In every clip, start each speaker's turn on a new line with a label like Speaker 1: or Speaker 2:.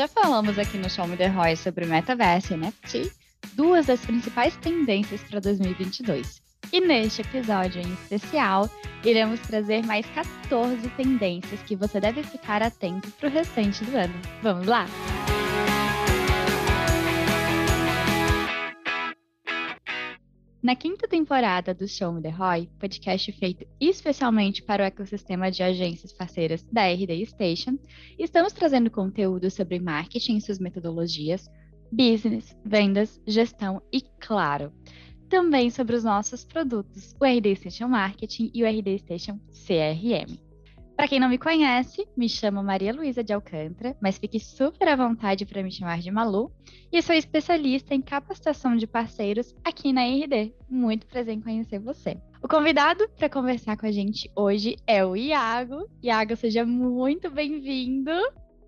Speaker 1: Já falamos aqui no Show Me The Roy sobre Metaverse e NFT, duas das principais tendências para 2022. E neste episódio em especial, iremos trazer mais 14 tendências que você deve ficar atento para o restante do ano. Vamos lá? Na quinta temporada do Show Me The Roy, podcast feito especialmente para o ecossistema de agências parceiras da RD Station, estamos trazendo conteúdo sobre marketing e suas metodologias, business, vendas, gestão e, claro, também sobre os nossos produtos, o RD Station Marketing e o RD Station CRM. Para quem não me conhece, me chamo Maria Luísa de Alcântara, mas fique super à vontade para me chamar de Malu, e sou especialista em capacitação de parceiros aqui na RD. Muito prazer em conhecer você. O convidado para conversar com a gente hoje é o Iago. Iago, seja muito bem-vindo.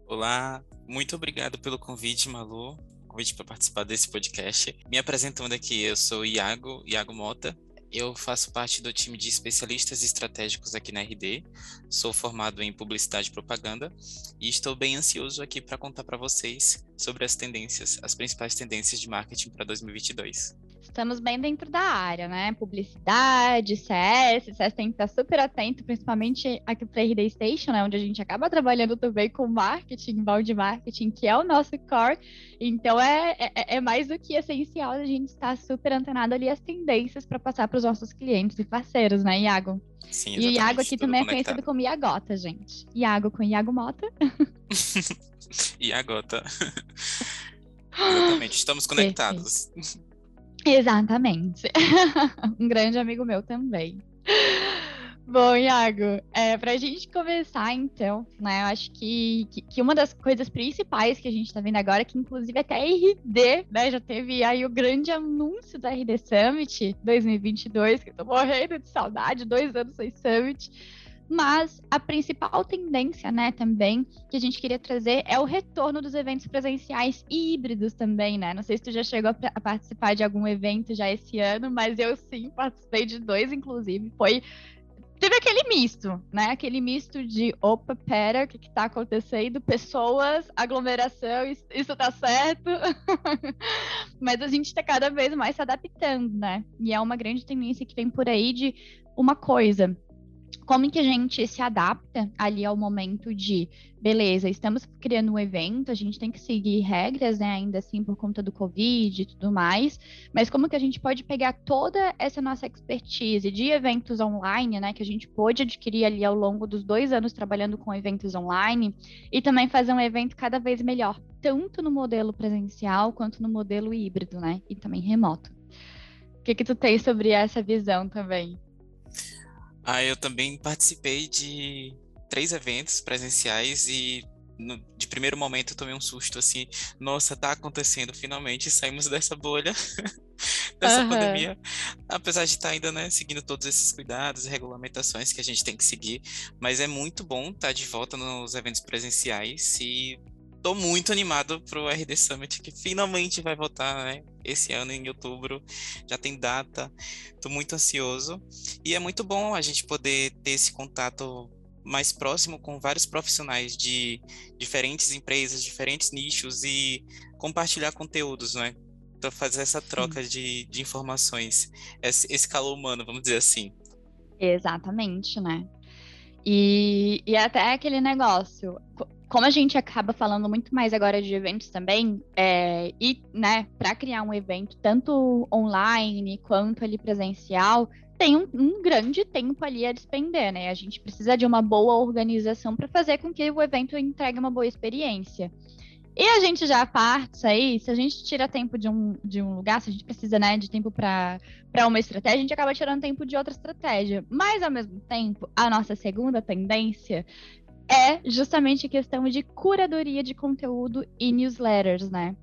Speaker 2: Olá, muito obrigado pelo convite, Malu convite para participar desse podcast. Me apresentando aqui, eu sou Iago, Iago Mota. Eu faço parte do time de especialistas estratégicos aqui na RD. Sou formado em publicidade e propaganda e estou bem ansioso aqui para contar para vocês sobre as tendências, as principais tendências de marketing para 2022
Speaker 1: estamos bem dentro da área, né? Publicidade, CS, CS tem que estar super atento, principalmente aqui para a RD Station, né? Onde a gente acaba trabalhando também com marketing, balde marketing, que é o nosso core. Então é, é, é mais do que essencial a gente estar super antenado ali as tendências para passar para os nossos clientes e parceiros, né, Iago?
Speaker 2: Sim,
Speaker 1: exatamente. E o Iago aqui também conectado. é conhecido como Iagota, gente. Iago com Iago Mota.
Speaker 2: Iagota. Exatamente, estamos conectados.
Speaker 1: Perfeito. Exatamente. um grande amigo meu também. Bom, Iago, é, para a gente começar, então, né, eu acho que, que, que, uma das coisas principais que a gente está vendo agora, que inclusive até a RD, né, já teve aí o grande anúncio da RD Summit 2022, que eu morrendo de saudade, dois anos sem Summit, mas a principal tendência, né, também, que a gente queria trazer é o retorno dos eventos presenciais e híbridos também, né? Não sei se tu já chegou a, participar de algum evento já esse ano, mas eu sim participei de dois, inclusive. Foi teve aquele misto, né? Aquele misto de opa, pera, o que, que tá acontecendo? Pessoas, aglomeração, isso, isso tá certo. Mas a gente tá cada vez mais se adaptando, né? E é uma grande tendência que vem por aí de uma coisa como que a gente se adapta ali ao momento de, beleza, estamos criando um evento, a gente tem que seguir regras, né, ainda assim, por conta do Covid e tudo mais, mas como que a gente pode pegar toda essa nossa expertise de eventos online, né, que a gente pôde adquirir ali ao longo dos dois anos trabalhando com eventos online, e também fazer um evento cada vez melhor, tanto no modelo presencial quanto no modelo híbrido, né, e também remoto. O que que tu tem sobre essa visão também?
Speaker 2: Ah, eu também participei de três eventos presenciais e no, de primeiro momento eu tomei um susto assim, nossa, tá acontecendo, finalmente saímos dessa bolha, dessa uhum. pandemia, apesar de estar tá ainda, né, seguindo todos esses cuidados e regulamentações que a gente tem que seguir, mas é muito bom estar tá de volta nos eventos presenciais e tô muito animado pro RD Summit, que finalmente vai voltar, né? Esse ano, em outubro, já tem data. Tô muito ansioso. E é muito bom a gente poder ter esse contato mais próximo com vários profissionais de diferentes empresas, diferentes nichos e compartilhar conteúdos, né? Para fazer essa troca de, de informações, esse, esse calor humano, vamos dizer assim.
Speaker 1: Exatamente, né? E, e até aquele negócio, como a gente acaba falando muito mais agora de eventos também, é, e, né, para criar um evento tanto online quanto ali presencial, tem um, um, grande tempo ali a despender, né? A gente precisa de uma boa organização para fazer com que o evento entregue uma boa experiência. E a gente já parte aí, se a gente tira tempo de um, de um lugar, se a gente precisa né, de tempo para uma estratégia, a gente acaba tirando tempo de outra estratégia. Mas, ao mesmo tempo, a nossa segunda tendência é justamente a questão de curadoria de conteúdo e newsletters, né?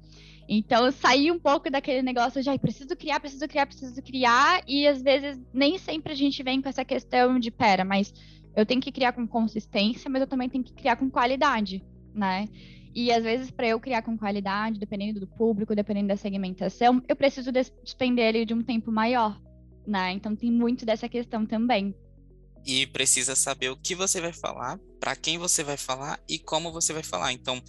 Speaker 1: Então, sair um pouco daquele negócio de, ai, preciso criar, preciso criar, preciso criar, e às vezes nem sempre a gente vem com essa questão de, pera, mas eu tenho que criar com consistência, mas eu também tenho que criar com qualidade, né? E às vezes, para eu criar com qualidade, dependendo do público, dependendo da segmentação, eu preciso despender ele de um tempo maior, né? Então tem muito dessa questão também.
Speaker 2: E precisa saber o que você vai falar, para quem você vai falar e como você vai falar. Então,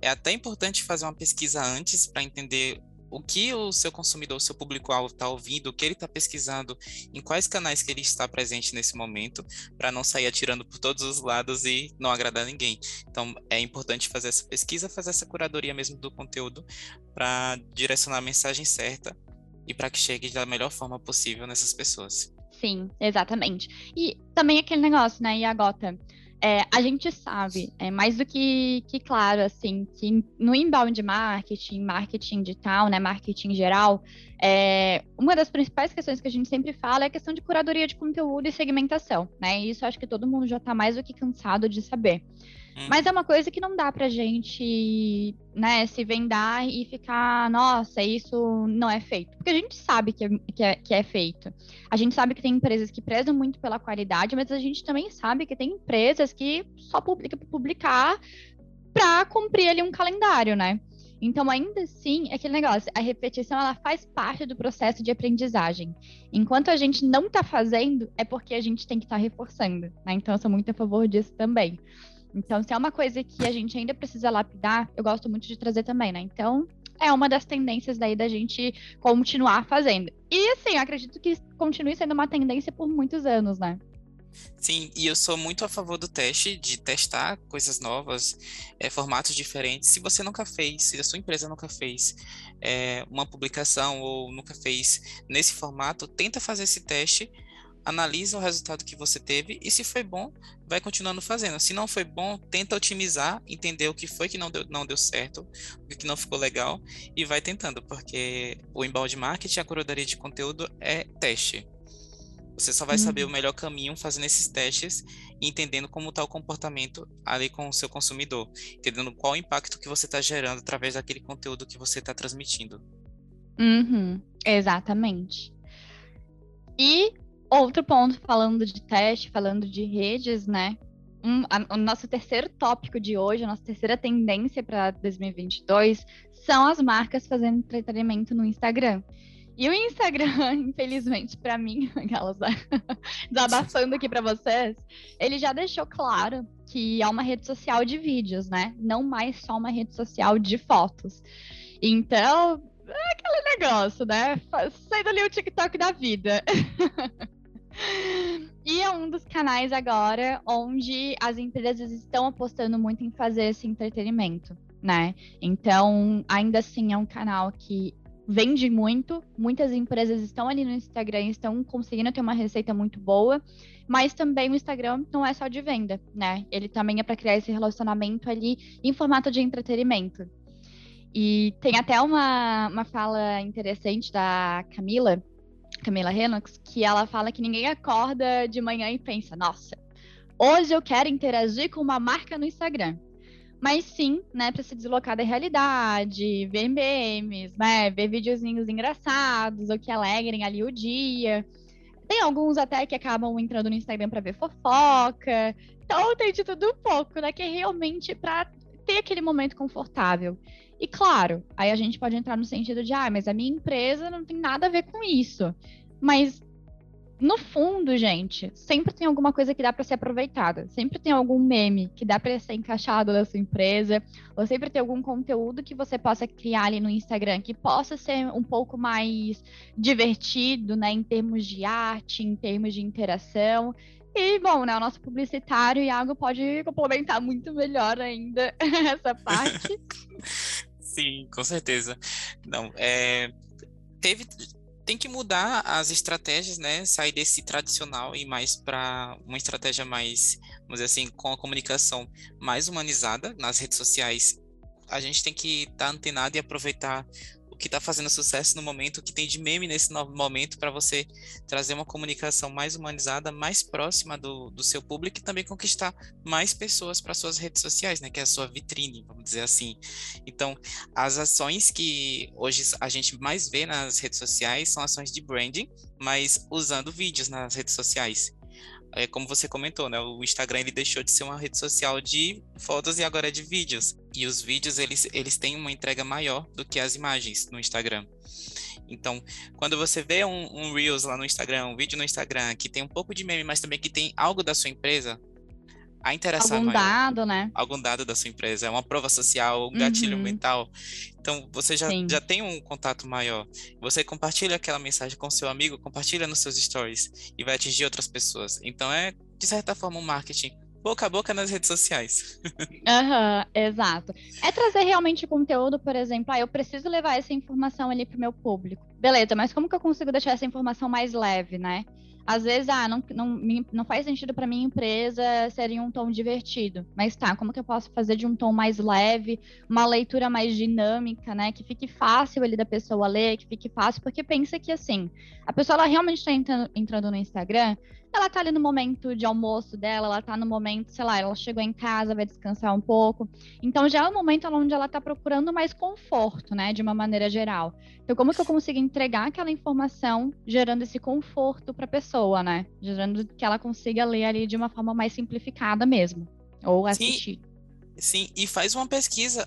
Speaker 2: é até importante fazer uma pesquisa antes para entender o que o seu consumidor, o seu público-alvo está ouvindo, o que ele está pesquisando, em quais canais que ele está presente nesse momento, para não sair atirando por todos os lados e não agradar ninguém. Então, é importante fazer essa pesquisa, fazer essa curadoria mesmo do conteúdo, para direcionar a mensagem certa e para que chegue da melhor forma possível nessas pessoas.
Speaker 1: Sim, exatamente. E também aquele negócio, né, Iagota? É, a gente sabe, é mais do que, que claro, assim, que no inbound marketing, marketing digital, né, marketing geral, é, uma das principais questões que a gente sempre fala é a questão de curadoria de conteúdo e segmentação, né? E isso acho que todo mundo já está mais do que cansado de saber. Mas é uma coisa que não dá pra gente, né, se vendar e ficar, nossa, isso não é feito. Porque a gente sabe que é, que é, que é feito. A gente sabe que tem empresas que prezam muito pela qualidade, mas a gente também sabe que tem empresas que só publicam para publicar para cumprir ali um calendário, né? Então, ainda assim, é aquele negócio, a repetição ela faz parte do processo de aprendizagem. Enquanto a gente não está fazendo, é porque a gente tem que estar tá reforçando, né? Então, eu sou muito a favor disso também. Então, se é uma coisa que a gente ainda precisa lapidar, eu gosto muito de trazer também, né? Então, é uma das tendências daí da gente continuar fazendo. E assim, eu acredito que continue sendo uma tendência por muitos anos, né?
Speaker 2: Sim, e eu sou muito a favor do teste, de testar coisas novas, é, formatos diferentes. Se você nunca fez, se a sua empresa nunca fez é, uma publicação ou nunca fez nesse formato, tenta fazer esse teste analisa o resultado que você teve e se foi bom, vai continuando fazendo. Se não foi bom, tenta otimizar, entender o que foi que não deu, não deu certo, o que não ficou legal e vai tentando, porque o embalde marketing, a curadoria de conteúdo é teste. Você só vai uhum. saber o melhor caminho fazendo esses testes e entendendo como está o comportamento ali com o seu consumidor, entendendo qual o impacto que você está gerando através daquele conteúdo que você está transmitindo.
Speaker 1: Uhum, exatamente. E Outro ponto, falando de teste, falando de redes, né? Um, a, o nosso terceiro tópico de hoje, a nossa terceira tendência para 2022 são as marcas fazendo entretenimento no Instagram. E o Instagram, infelizmente, para mim, aquelas desabafando aqui para vocês, ele já deixou claro que é uma rede social de vídeos, né? Não mais só uma rede social de fotos. Então, é aquele negócio, né? Saindo ali o TikTok da vida. E é um dos canais agora onde as empresas estão apostando muito em fazer esse entretenimento, né? Então, ainda assim, é um canal que vende muito. Muitas empresas estão ali no Instagram estão conseguindo ter uma receita muito boa. Mas também o Instagram não é só de venda, né? Ele também é para criar esse relacionamento ali em formato de entretenimento. E tem até uma, uma fala interessante da Camila, Camila Renox, que ela fala que ninguém acorda de manhã e pensa, nossa, hoje eu quero interagir com uma marca no Instagram. Mas sim, né, para se deslocar da realidade, ver memes, né, ver videozinhos engraçados ou que alegrem ali o dia. Tem alguns até que acabam entrando no Instagram para ver fofoca. Então tem de tudo um pouco, né, que é realmente para ter aquele momento confortável. E claro, aí a gente pode entrar no sentido de, ah, mas a minha empresa não tem nada a ver com isso. Mas no fundo, gente, sempre tem alguma coisa que dá para ser aproveitada. Sempre tem algum meme que dá para ser encaixado na sua empresa, ou sempre tem algum conteúdo que você possa criar ali no Instagram que possa ser um pouco mais divertido, né, em termos de arte, em termos de interação. E, bom, né, o nosso publicitário, Iago, pode complementar muito melhor ainda essa parte.
Speaker 2: Sim, com certeza. Não, é, teve, tem que mudar as estratégias, né? Sair desse tradicional e mais para uma estratégia mais, vamos dizer assim, com a comunicação mais humanizada nas redes sociais. A gente tem que estar tá antenado e aproveitar que está fazendo sucesso no momento, o que tem de meme nesse novo momento, para você trazer uma comunicação mais humanizada, mais próxima do, do seu público e também conquistar mais pessoas para suas redes sociais, né? Que é a sua vitrine, vamos dizer assim. Então, as ações que hoje a gente mais vê nas redes sociais são ações de branding, mas usando vídeos nas redes sociais. É como você comentou, né? O Instagram ele deixou de ser uma rede social de fotos e agora é de vídeos. E os vídeos eles, eles têm uma entrega maior do que as imagens no Instagram. Então, quando você vê um, um Reels lá no Instagram, um vídeo no Instagram que tem um pouco de meme, mas também que tem algo da sua empresa, a interação
Speaker 1: Algum
Speaker 2: é maior.
Speaker 1: dado, né?
Speaker 2: Algum dado da sua empresa, é uma prova social, um gatilho
Speaker 1: Uhum.
Speaker 2: mental. Então, você já,
Speaker 1: Sim.
Speaker 2: já tem um contato maior. Você compartilha aquela mensagem com seu amigo, compartilha nos seus stories e vai atingir outras pessoas. Então, é, de certa forma, um marketing boca a boca nas redes sociais.
Speaker 1: Aham, exato. É trazer realmente conteúdo, por exemplo, ah, eu preciso levar essa informação ali pro meu público. Beleza, mas como que eu consigo deixar essa informação mais leve, né? Às vezes, ah, não, não, não faz sentido para minha empresa ser um tom divertido. Mas tá, como que eu posso fazer de um tom mais leve, uma leitura mais dinâmica, né? Que fique fácil ali da pessoa ler, que fique fácil, porque pensa que assim, a pessoa ela realmente está entrando, entrando no Instagram, ela tá ali no momento de almoço dela, ela tá no momento, sei lá, ela chegou em casa, vai descansar um pouco. Então já é um momento onde ela tá procurando mais conforto, né, de uma maneira geral. Então como que eu consigo entregar aquela informação gerando esse conforto para a pessoa, né? Gerando que ela consiga ler ali de uma forma mais simplificada mesmo, ou assistir.
Speaker 2: Sim, e faz uma pesquisa.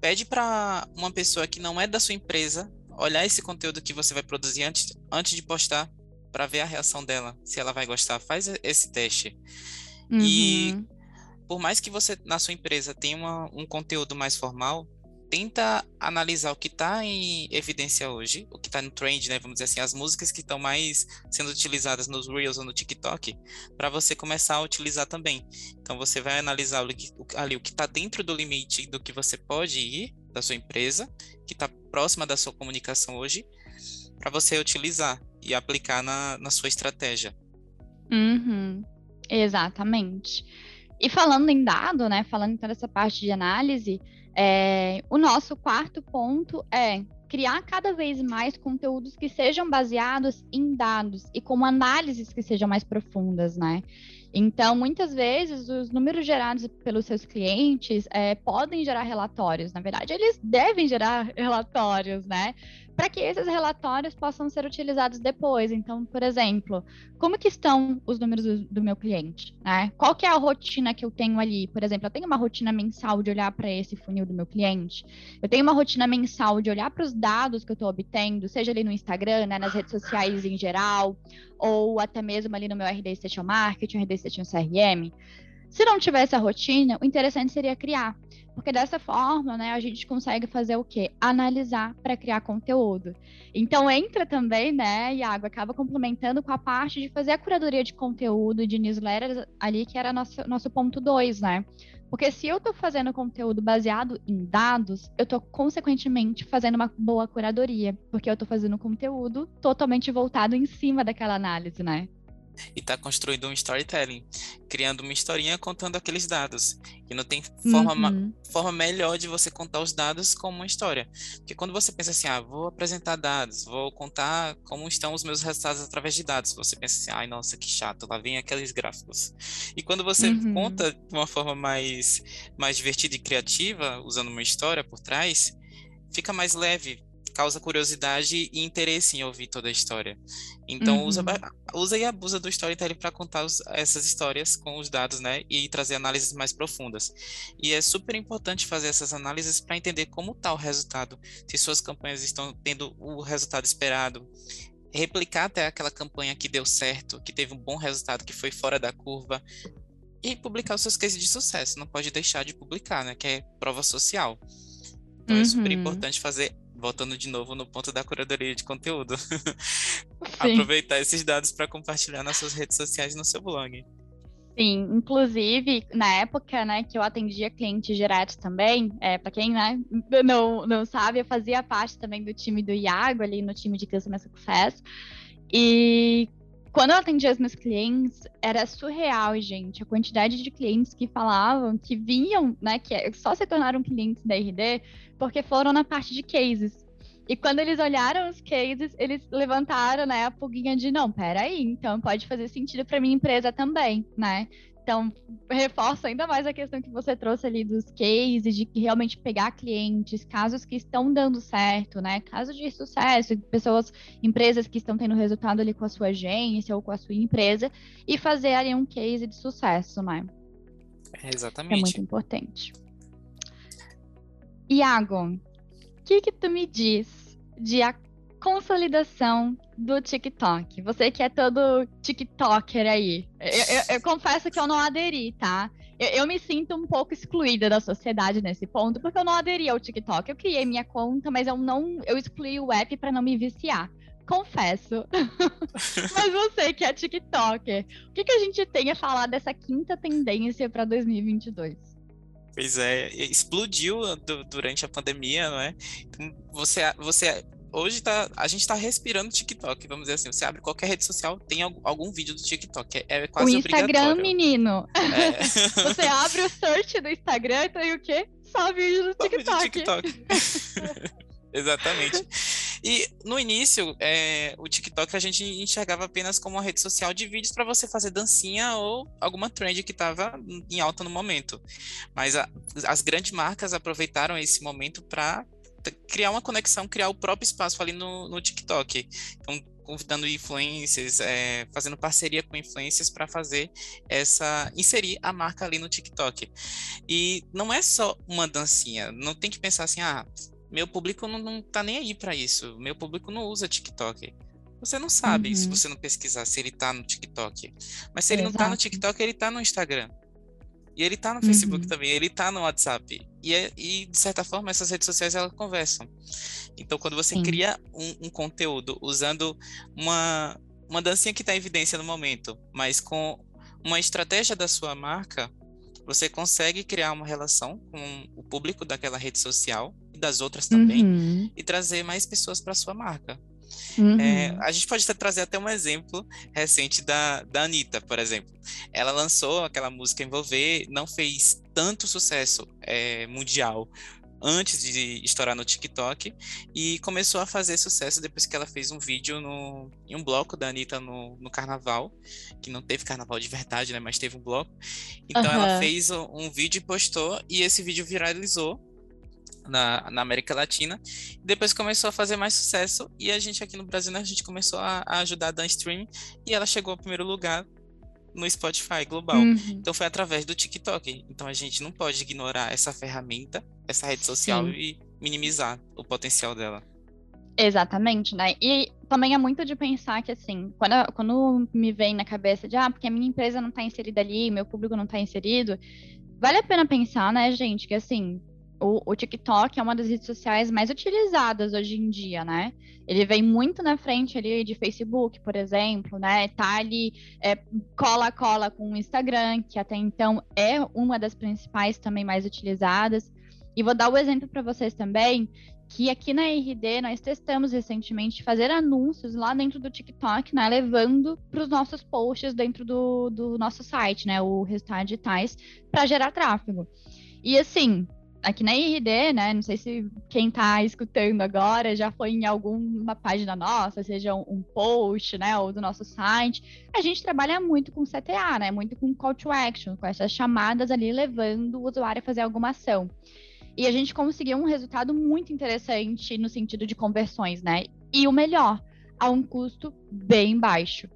Speaker 2: Pede para uma pessoa que não é da sua empresa olhar esse conteúdo que você vai produzir antes, antes de postar, para ver a reação dela, se ela vai gostar. Faz esse teste. E
Speaker 1: Uhum.
Speaker 2: por mais que você na sua empresa tenha uma- um conteúdo mais formal, tenta analisar o que está em evidência hoje, o que está no trend, né? Vamos dizer assim, as músicas que estão mais sendo utilizadas nos Reels ou no TikTok, para você começar a utilizar também. Então você vai analisar ali o que está dentro do limite do que você pode ir da sua empresa, que está próxima da sua comunicação hoje, para você utilizar e aplicar na, na sua estratégia.
Speaker 1: Uhum, exatamente. E falando em dado, né? Falando então dessa parte de análise, é, o nosso quarto ponto é criar cada vez mais conteúdos que sejam baseados em dados e com análises que sejam mais profundas, né? Então, muitas vezes, os números gerados pelos seus clientes é, podem gerar relatórios. Na verdade, eles devem gerar relatórios, né? Para que esses relatórios possam ser utilizados depois. Então, por exemplo, como que estão os números do, do meu cliente, né? Qual que é a rotina que eu tenho ali? Por exemplo, eu tenho uma rotina mensal de olhar para esse funil do meu cliente. Eu tenho uma rotina mensal de olhar para os dados que eu estou obtendo, seja ali no Instagram, né, nas redes sociais em geral, ou até mesmo ali no meu RD Station Marketing, RD Station CRM. Se não tivesse a rotina, o interessante seria criar. Porque dessa forma, né, a gente consegue fazer o quê? Analisar para criar conteúdo. Então entra também, né, Iago, acaba complementando com a parte de fazer a curadoria de conteúdo de newsletters ali, que era nosso, nosso ponto 2, né? Porque se eu estou fazendo conteúdo baseado em dados, eu estou, consequentemente, fazendo uma boa curadoria, porque eu estou fazendo conteúdo totalmente voltado em cima daquela análise, né?
Speaker 2: E está construindo um storytelling, criando uma historinha contando aqueles dados. E não tem forma, ma-
Speaker 1: Uhum.
Speaker 2: forma melhor de você contar os dados como uma história. Porque quando você pensa assim, ah, vou apresentar dados, vou contar como estão os meus resultados através de dados, você pensa assim, ai, nossa, que chato, lá vem aqueles gráficos. E quando você
Speaker 1: Uhum.
Speaker 2: conta de uma forma mais, mais divertida e criativa, usando uma história por trás, fica mais leve, causa curiosidade e interesse em ouvir toda a história. Então usa,
Speaker 1: Uhum.
Speaker 2: ba- usa e abusa do storytelling para contar os- essas histórias com os dados, né, e trazer análises mais profundas. E é super importante fazer essas análises para entender como está o resultado, se suas campanhas estão tendo o resultado esperado, replicar até aquela campanha que deu certo, que teve um bom resultado, que foi fora da curva, e publicar os seus cases de sucesso. Não pode deixar de publicar, né, que é prova social. Então é super
Speaker 1: Uhum.
Speaker 2: importante fazer, voltando de novo no ponto da curadoria de conteúdo, aproveitar esses dados para compartilhar nas suas redes sociais no seu blog.
Speaker 1: Sim, inclusive, na época, né, que eu atendia clientes diretos também, é, para quem, né, não, não sabe, eu fazia parte também do time do Iago, ali no time de Customer Success, e quando eu atendia os meus clientes, era surreal, gente, a quantidade de clientes que falavam que vinham, né, que só se tornaram clientes da RD porque foram na parte de cases. E quando eles olharam os cases, eles levantaram, né, a pulguinha de não, peraí, então pode fazer sentido para minha empresa também, né? Então, reforça ainda mais a questão que você trouxe ali dos cases, de realmente pegar clientes, casos que estão dando certo, né? Casos de sucesso, pessoas, empresas que estão tendo resultado ali com a sua agência ou com a sua empresa, e fazer ali um case de sucesso, né?
Speaker 2: É exatamente.
Speaker 1: É muito importante. Iago, o que que tu me diz de a consolidação do TikTok. Você que é todo TikToker aí. Eu, eu, eu confesso que eu não aderi, tá? Eu, eu, me sinto um pouco excluída da sociedade nesse ponto, porque eu não aderi ao TikTok. Eu criei minha conta, mas eu não. Eu excluí o app para não me viciar. Confesso. mas você que é TikToker, o que, que a gente tem a falar dessa quinta tendência para 2022?
Speaker 2: Pois é, explodiu durante a pandemia, não é? Você, você hoje tá, a gente tá respirando TikTok, vamos dizer assim. Você abre qualquer rede social, tem algum vídeo do TikTok. É, é quase
Speaker 1: o Instagram, menino. É. você abre o search do Instagram e tem o quê? Só vídeo do TikTok. Só TikTok.
Speaker 2: Exatamente. E no início, é, o TikTok a gente enxergava apenas como uma rede social de vídeos para você fazer dancinha ou alguma trend que estava em alta no momento. Mas a, as grandes marcas aproveitaram esse momento para criar uma conexão, criar o próprio espaço ali no, no TikTok. Então, convidando influencers, é, fazendo parceria com influencers para fazer essa inserir a marca ali no TikTok. E não é só uma dancinha, não tem que pensar assim, ah, meu público não, não tá nem aí para isso, meu público não usa TikTok. Você não sabe uhum. se você não pesquisar se ele tá no TikTok. Mas se ele não tá no TikTok, ele tá no Instagram. E ele tá no Facebook uhum. também, ele tá no WhatsApp. E, é, e, de certa forma, essas redes sociais elas conversam. Então, quando você Sim. cria um, um, conteúdo usando uma, uma dancinha que está em evidência no momento, mas com uma estratégia da sua marca, você consegue criar uma relação com o público daquela rede social e das outras também uhum. e trazer mais pessoas para sua marca. Uhum. É, a gente pode trazer até um exemplo recente da, da Anitta, por exemplo. Ela lançou aquela música Envolver, não fez tanto sucesso é, mundial antes de estourar no TikTok e começou a fazer sucesso depois que ela fez um vídeo no, em um bloco da Anitta no, no carnaval, que não teve carnaval de verdade, né, mas teve um bloco. Então uhum. ela fez um, um vídeo e postou e esse vídeo viralizou na, na América Latina. Depois começou a fazer mais sucesso e a gente aqui no Brasil, né, a gente começou a, a ajudar a dar stream e ela chegou ao primeiro lugar no Spotify global. Uhum. Então foi através do TikTok. Então a gente não pode ignorar essa ferramenta, essa rede social Sim. e minimizar o potencial dela.
Speaker 1: Exatamente, né? E também é muito de pensar que, assim, quando, quando me vem na cabeça de, ah, porque a minha empresa não está inserida ali, meu público não está inserido, vale a pena pensar, né, gente, que, assim, o, o, TikTok é uma das redes sociais mais utilizadas hoje em dia, né? Ele vem muito na frente ali de Facebook, por exemplo, né? Tá ali é, cola cola com o Instagram, que até então é uma das principais também mais utilizadas. E vou dar o um exemplo para vocês também, que aqui na RD nós testamos recentemente fazer anúncios lá dentro do TikTok, né? Levando para os nossos posts dentro do, do nosso site, né? O Resultados Digitais, para gerar tráfego. E assim, aqui na IRD, né? Não sei se quem está escutando agora já foi em alguma página nossa, seja um, post, né, ou do nosso site. A gente trabalha muito com CTA, né? Muito com call to action, com essas chamadas ali levando o usuário a fazer alguma ação. E a gente conseguiu um resultado muito interessante no sentido de conversões, né? E o melhor, a um custo bem baixo.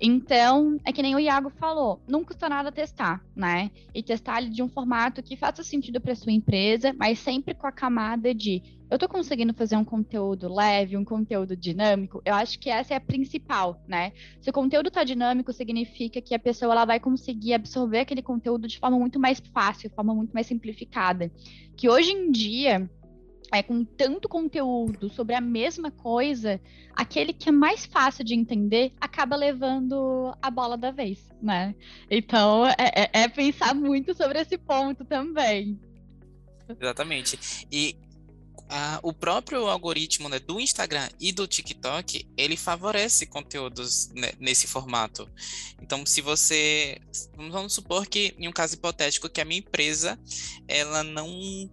Speaker 1: Então, é que nem o Iago falou, não custa nada testar, né? E testar de um formato que faça sentido para sua empresa, mas sempre com a camada de eu estou conseguindo fazer um conteúdo leve, um conteúdo dinâmico. Eu acho que essa é a principal, né? Se o conteúdo está dinâmico, significa que a pessoa ela vai conseguir absorver aquele conteúdo de forma muito mais fácil, de forma muito mais simplificada. Que hoje em dia, é, com tanto conteúdo sobre a mesma coisa, aquele que é mais fácil de entender acaba levando a bola da vez, né? Então é, é, é pensar muito sobre esse ponto também.
Speaker 2: Exatamente. E o próprio algoritmo né, do Instagram e do TikTok, ele favorece conteúdos né, nesse formato. Então, se você, vamos supor que em um caso hipotético que a minha empresa ela não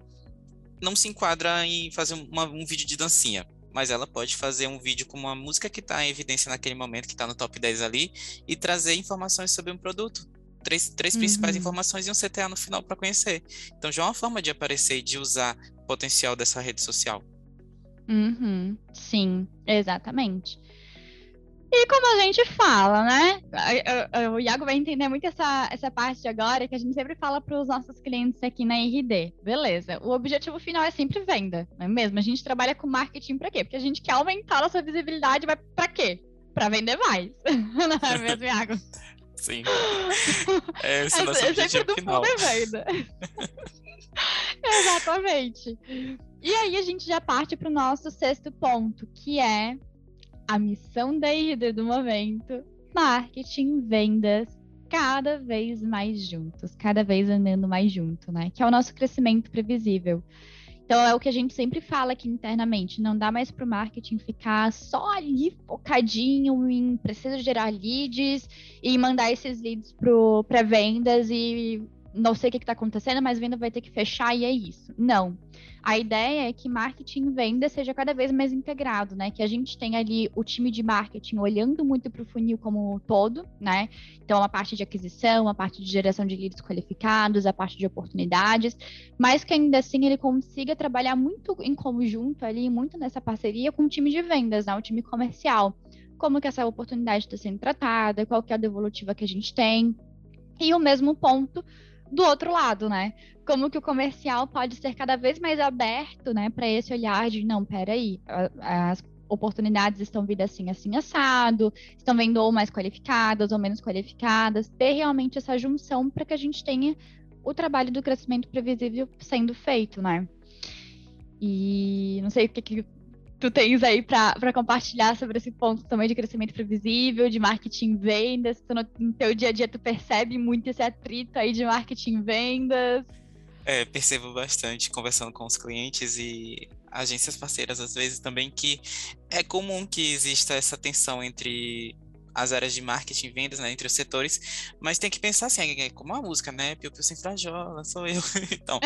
Speaker 2: não se enquadra em fazer uma, um vídeo de dancinha, mas ela pode fazer um vídeo com uma música que está em evidência naquele momento, que está no top 10 ali, e trazer informações sobre um produto. Três, três uhum. principais informações e um CTA no final para conhecer. Então já é uma forma de aparecer e de usar o potencial dessa rede social.
Speaker 1: Uhum. Sim, exatamente. E como a gente fala, né? O Iago vai entender muito essa, essa parte agora, que a gente sempre fala para os nossos clientes aqui na RD. Beleza, o objetivo final é sempre venda, não é mesmo? A gente trabalha com marketing para quê? Porque a gente quer aumentar a nossa visibilidade, mas para quê? Para vender mais. não é mesmo, Iago?
Speaker 2: Sim. É, esse é o nosso é, sempre final. Do é venda.
Speaker 1: Exatamente. E aí a gente já parte para o nosso sexto ponto, que é a missão da IRD do momento, marketing, vendas, cada vez mais juntos, cada vez andando mais junto, né? Que é o nosso crescimento previsível. Então é o que a gente sempre fala aqui internamente, não dá mais para o marketing ficar só ali focadinho em preciso gerar leads e mandar esses leads para vendas e não sei o que está acontecendo, mas venda vai ter que fechar e é isso. Não. A ideia é que marketing e venda seja cada vez mais integrado, né? Que a gente tenha ali o time de marketing olhando muito para o funil como um todo, né? Então, a parte de aquisição, a parte de geração de leads qualificados, a parte de oportunidades, mas que ainda assim ele consiga trabalhar muito em conjunto ali, muito nessa parceria com o time de vendas, né? O time comercial. Como que essa oportunidade está sendo tratada, qual que é a devolutiva que a gente tem. E o mesmo ponto do outro lado, né? Como que o comercial pode ser cada vez mais aberto, né, para esse olhar de não, peraí, as oportunidades estão vindo assim, assim, assado, estão vendo ou mais qualificadas ou menos qualificadas, ter realmente essa junção para que a gente tenha o trabalho do crescimento previsível sendo feito, né? E não sei o que, que tu tens aí para compartilhar sobre esse ponto também de crescimento previsível, de marketing vendas? Tu no, no teu dia a dia tu percebe muito esse atrito aí de marketing vendas?
Speaker 2: É, percebo bastante conversando com os clientes e agências parceiras às vezes também que é comum que exista essa tensão entre as áreas de marketing vendas, né, entre os setores, mas tem que pensar assim, é como a música, né, Piu Piu sem frajola, sou eu, então,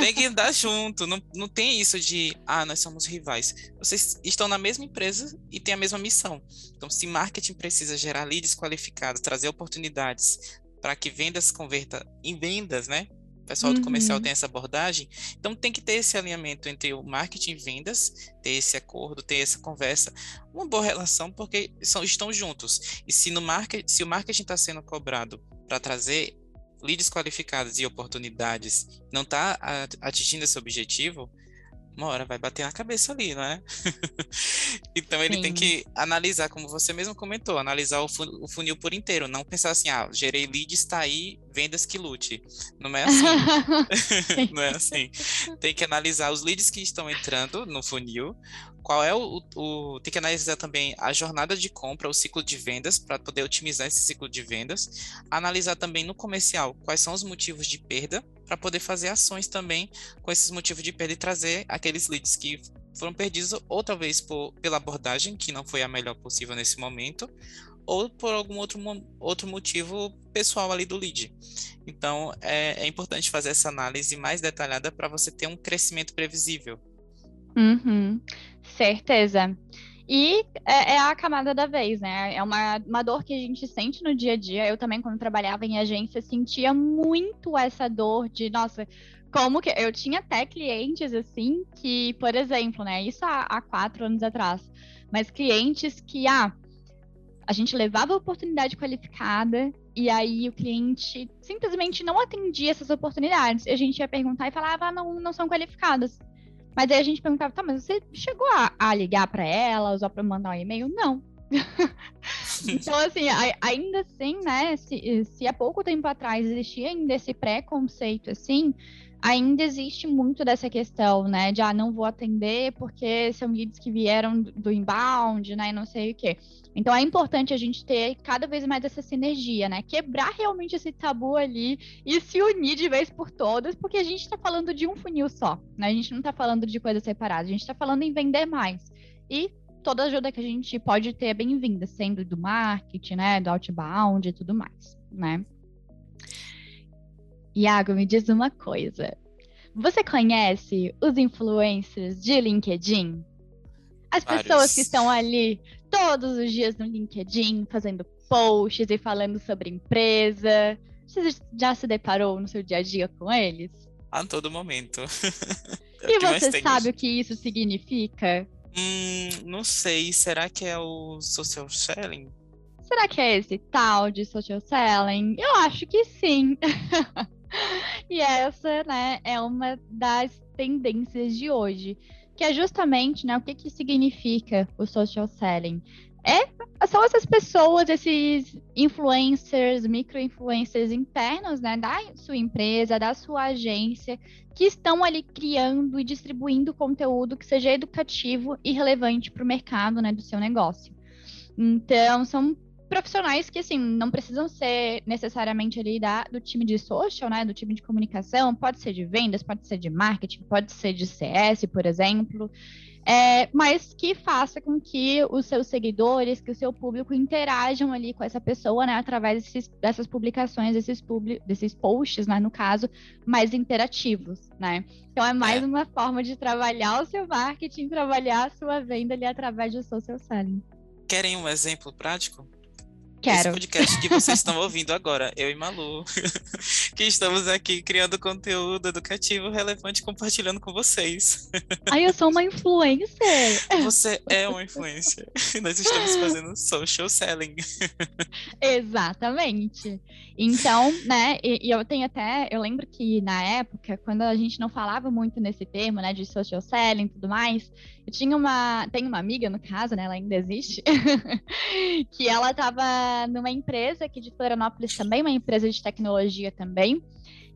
Speaker 2: tem que andar junto, não, não tem isso de, ah, nós somos rivais, vocês estão na mesma empresa e têm a mesma missão, então se marketing precisa gerar leads qualificados, trazer oportunidades para que vendas converta em vendas, né, pessoal do comercial uhum. tem essa abordagem. Então tem que ter esse alinhamento entre o marketing e vendas, ter esse acordo, ter essa conversa, uma boa relação, porque são, estão juntos. E se, no market, se o marketing está sendo cobrado para trazer leads qualificados e oportunidades, não está atingindo esse objetivo, uma hora vai bater na cabeça ali, não é? então ele Sim. tem que analisar, como você mesmo comentou, analisar o, o funil por inteiro, não pensar assim, ah, gerei leads, está aí, vendas que lute. Não é assim. não é assim. Tem que analisar os leads que estão entrando no funil, qual é o, o, tem que analisar também a jornada de compra, o ciclo de vendas para poder otimizar esse ciclo de vendas, analisar também no comercial quais são os motivos de perda para poder fazer ações também com esses motivos de perda e trazer aqueles leads que foram perdidos ou talvez por, pela abordagem que não foi a melhor possível nesse momento ou por algum outro, outro motivo pessoal ali do lead. Então, é, é importante fazer essa análise mais detalhada para você ter um crescimento previsível.
Speaker 1: Uhum, certeza. E é, é, a camada da vez, né? É uma, uma dor que a gente sente no dia a dia. Eu também, quando trabalhava em agência, sentia muito essa dor de, nossa, como que. Eu tinha até clientes, assim, que, por exemplo, né? Isso há, há quatro anos atrás. Mas clientes que, ah, a gente levava oportunidade qualificada e aí o cliente simplesmente não atendia essas oportunidades. E a gente ia perguntar e falava, ah, não, não são qualificadas. Mas aí a gente perguntava, tá, mas você chegou a, a ligar para ela, usar para mandar um e-mail? Não. então, assim, ainda assim, né, se, se há pouco tempo atrás existia ainda esse preconceito, assim, ainda existe muito dessa questão, né, de, ah, não vou atender porque são leads que vieram do inbound, né, e não sei o quê. Então é importante a gente ter cada vez mais essa sinergia, né? Quebrar realmente esse tabu ali e se unir de vez por todas, porque a gente está falando de um funil só, né? A gente não está falando de coisas separadas, a gente está falando em vender mais. E toda ajuda que a gente pode ter é bem-vinda, sendo do marketing, né? Do outbound e tudo mais, né? Iago, me diz uma coisa. Você conhece os influencers de LinkedIn? As
Speaker 2: Vários.
Speaker 1: pessoas que estão ali todos os dias no LinkedIn fazendo posts e falando sobre empresa. Você já se deparou no seu dia a dia com eles?
Speaker 2: A todo momento.
Speaker 1: E você sabe o que isso significa?
Speaker 2: Hum, não sei. Será que é o social selling?
Speaker 1: Será que é esse tal de social selling? Eu acho que sim. e essa, né, é uma das tendências de hoje, que é justamente, né, o que que significa o social selling? É, são essas pessoas, esses influencers, micro-influencers internos, né, da sua empresa, da sua agência, que estão ali criando e distribuindo conteúdo que seja educativo e relevante para o mercado, né, do seu negócio. Então, são profissionais que, assim, não precisam ser necessariamente ali da, do time de social, né? Do time de comunicação, pode ser de vendas, pode ser de marketing, pode ser de CS, por exemplo. É, mas que faça com que os seus seguidores, que o seu público interajam ali com essa pessoa, né? Através desses, dessas publicações, desses, publi, desses posts, né? No caso, mais interativos, né? Então é mais
Speaker 2: É.
Speaker 1: uma forma de trabalhar o seu marketing, trabalhar a sua venda ali através do social selling.
Speaker 2: Querem um exemplo prático? Esse
Speaker 1: Quero.
Speaker 2: podcast que vocês estão ouvindo agora, eu e Malu, que estamos aqui criando conteúdo educativo relevante, compartilhando com vocês.
Speaker 1: Ai, eu sou uma influencer.
Speaker 2: Você é uma influencer. Nós estamos fazendo social selling.
Speaker 1: Exatamente. Então, né, e, e eu tenho até, eu lembro que na época, quando a gente não falava muito nesse termo, né, de social selling e tudo mais, eu tinha uma, tem uma amiga, no caso, né, ela ainda existe, que ela estava numa empresa aqui de Florianópolis também, uma empresa de tecnologia também,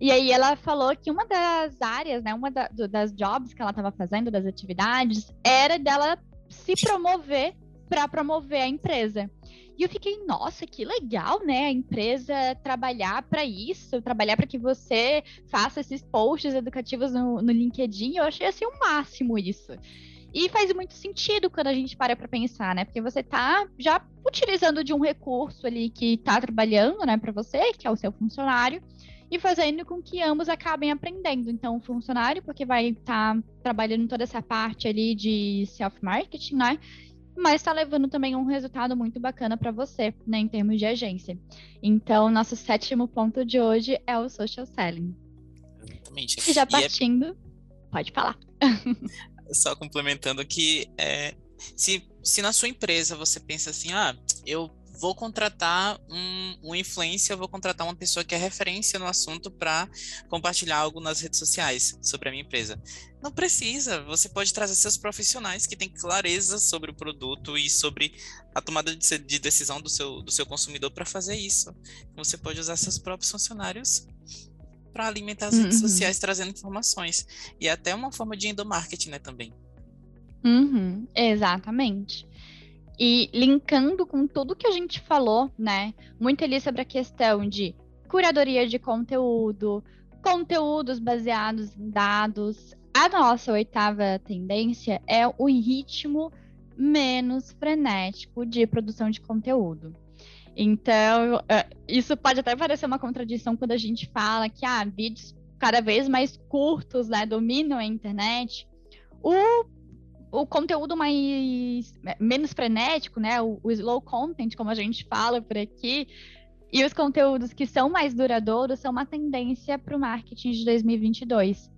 Speaker 1: e aí ela falou que uma das áreas, né, uma da- do- das jobs que ela estava fazendo, das atividades, era dela se promover para promover a empresa. E eu fiquei, nossa, que legal, né? A empresa trabalhar para isso, trabalhar para que você faça esses posts educativos no, no LinkedIn. Eu achei assim o máximo isso. E faz muito sentido quando a gente para para pensar, né? Porque você tá já utilizando de um recurso ali que tá trabalhando, né, para você, que é o seu funcionário, e fazendo com que ambos acabem aprendendo. Então, o funcionário, porque vai estar trabalhando toda essa parte ali de self-marketing, né? mas está levando também um resultado muito bacana para você, né, em termos de agência. Então, nosso sétimo ponto de hoje é o social selling.
Speaker 2: Exatamente.
Speaker 1: E já
Speaker 2: é
Speaker 1: partindo, pode falar.
Speaker 2: só complementando que é, se, se na sua empresa você pensa assim, ah, eu vou contratar um, um influencer, vou contratar uma pessoa que é referência no assunto para compartilhar algo nas redes sociais sobre a minha empresa. Não precisa, você pode trazer seus profissionais que têm clareza sobre o produto e sobre a tomada de, de decisão do seu, do seu consumidor para fazer isso. Você pode usar seus próprios funcionários para alimentar as redes
Speaker 1: Uhum.
Speaker 2: sociais trazendo informações. E é até uma forma de endomarketing, né, também.
Speaker 1: Uhum, exatamente. E linkando com tudo que a gente falou, né? Muito ali sobre a questão de curadoria de conteúdo, conteúdos baseados em dados. A nossa oitava tendência é o ritmo menos frenético de produção de conteúdo. Então, eh, isso pode até parecer uma contradição quando a gente fala que ah, vídeos cada vez mais curtos né, dominam a internet. O o conteúdo mais menos frenético, né? O, o, slow content, como a gente fala por aqui, e os conteúdos que são mais duradouros são uma tendência para o marketing de 2022.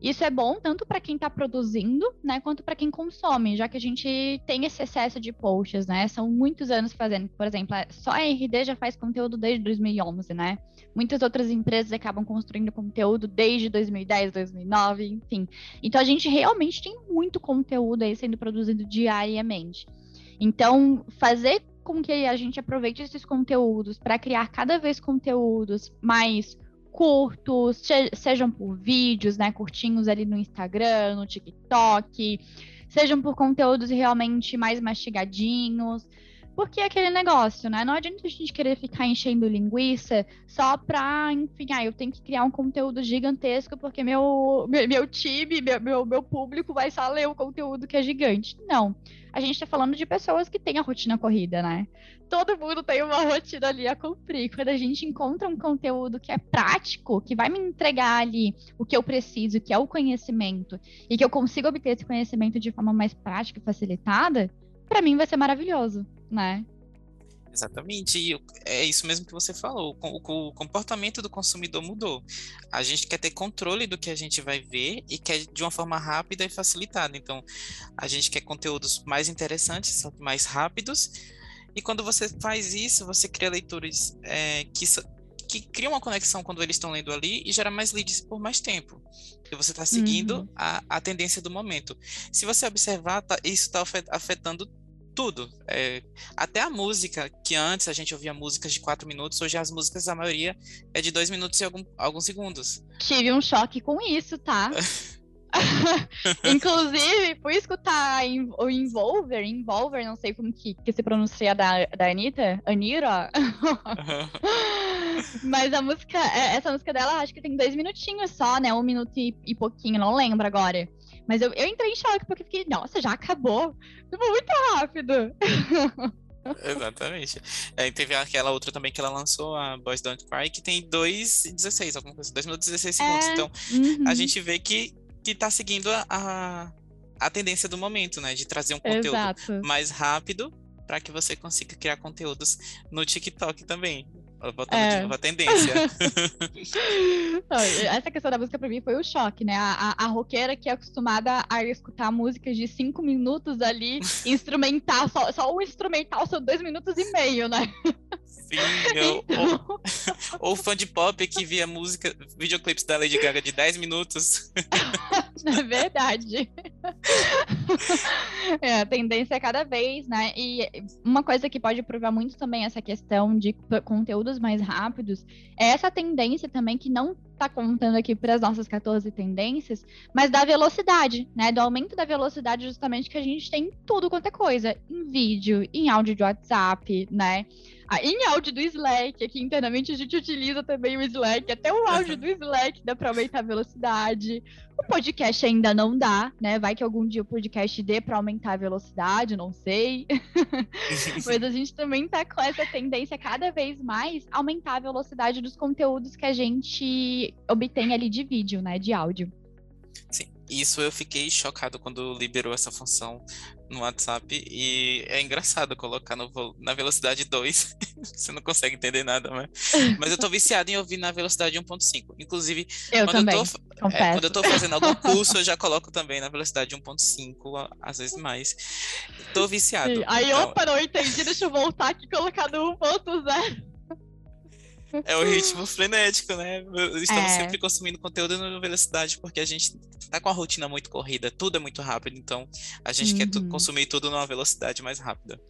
Speaker 1: Isso é bom tanto para quem está produzindo, né, quanto para quem consome, já que a gente tem esse excesso de posts, né? São muitos anos fazendo, por exemplo, só a RD já faz conteúdo desde 2011, né? Muitas outras empresas acabam construindo conteúdo desde 2010, 2009, enfim. Então a gente realmente tem muito conteúdo aí sendo produzido diariamente. Então, fazer com que a gente aproveite esses conteúdos para criar cada vez conteúdos mais curtos, sejam por vídeos, né, curtinhos ali no Instagram, no TikTok, sejam por conteúdos realmente mais mastigadinhos, Porque é aquele negócio, né? Não adianta a gente querer ficar enchendo linguiça só pra, enfim, ah, eu tenho que criar um conteúdo gigantesco porque meu, meu, time, meu, meu, meu público vai só ler o conteúdo que é gigante. Não. A gente tá falando de pessoas que têm a rotina corrida, né? Todo mundo tem uma rotina ali a cumprir. Quando a gente encontra um conteúdo que é prático, que vai me entregar ali o que eu preciso, que é o conhecimento, e que eu consigo obter esse conhecimento de forma mais prática e facilitada, para mim vai ser maravilhoso, né?
Speaker 2: Exatamente, e é isso mesmo que você falou. O, comportamento do consumidor mudou. A gente quer ter controle do que a gente vai ver e quer de uma forma rápida e facilitada. Então, a gente quer conteúdos mais interessantes, mais rápidos. E quando você faz isso, você cria leitores é, que, que criam uma conexão quando eles estão lendo ali e gera mais leads por mais tempo. Porque você está seguindo uhum. a, a tendência do momento. Se você observar, tá, isso está afetando tudo. É, até a música, que antes a gente ouvia músicas de quatro minutos, hoje as músicas, a maioria, é de dois minutos e algum, alguns segundos.
Speaker 1: Tive um choque com isso, tá? Inclusive, fui escutar o Involver, Involver, não sei como que, que se pronuncia da, da Anitta, Anira. Mas a música, é, essa música dela, acho que tem dois minutinhos só, né? Um minuto e, e pouquinho, não lembro agora. Mas eu, eu entrei em choque porque fiquei, nossa, já acabou. Tipo, muito rápido.
Speaker 2: Exatamente. É, teve aquela outra também que ela lançou, a Boys Don't Cry, que tem 2,16, alguma coisa, 2 minutos e 16 segundos. É, então, uhum. a gente vê que, que tá seguindo a, a tendência do momento, né? De trazer um conteúdo Exato. mais rápido para que você consiga criar conteúdos no TikTok também. Voltando é. de novo a tendência.
Speaker 1: Essa questão da música pra mim foi o choque, né? A, a, a roqueira que é acostumada a escutar músicas de cinco minutos ali, instrumental, só, só um instrumental são dois minutos e meio, né?
Speaker 2: Sim, então... ou, ou fã de pop que via música, videoclipes da Lady Gaga de 10 minutos.
Speaker 1: É verdade. É, a tendência é cada vez, né? E uma coisa que pode provar muito também essa questão de conteúdos mais rápidos é essa tendência também que não está contando aqui para as nossas 14 tendências, mas da velocidade, né? Do aumento da velocidade justamente que a gente tem em tudo quanto é coisa, em vídeo, em áudio de WhatsApp, né? Ah, em áudio do Slack, aqui internamente a gente utiliza também o Slack, até o áudio do Slack dá para aumentar a velocidade. O podcast ainda não dá, né? Vai que algum dia o podcast dê para aumentar a velocidade, não sei. Mas a gente também tá com essa tendência cada vez mais aumentar a velocidade dos conteúdos que a gente obtém ali de vídeo, né? De áudio.
Speaker 2: Sim, isso eu fiquei chocado quando liberou essa função no WhatsApp e é engraçado colocar no, na velocidade 2. Você não consegue entender nada, mas, mas eu tô viciado em ouvir na velocidade 1.5. Inclusive,
Speaker 1: eu quando, também,
Speaker 2: eu tô, é, quando eu tô fazendo algum curso, eu já coloco também na velocidade 1.5, às vezes mais. Tô viciado.
Speaker 1: Aí, então... opa, não entendi, deixa eu voltar aqui e colocar no 1.0.
Speaker 2: É o ritmo frenético, né? Estamos é. sempre consumindo conteúdo na velocidade porque a gente tá com a rotina muito corrida, tudo é muito rápido, então a gente uhum. quer consumir tudo numa velocidade mais rápida.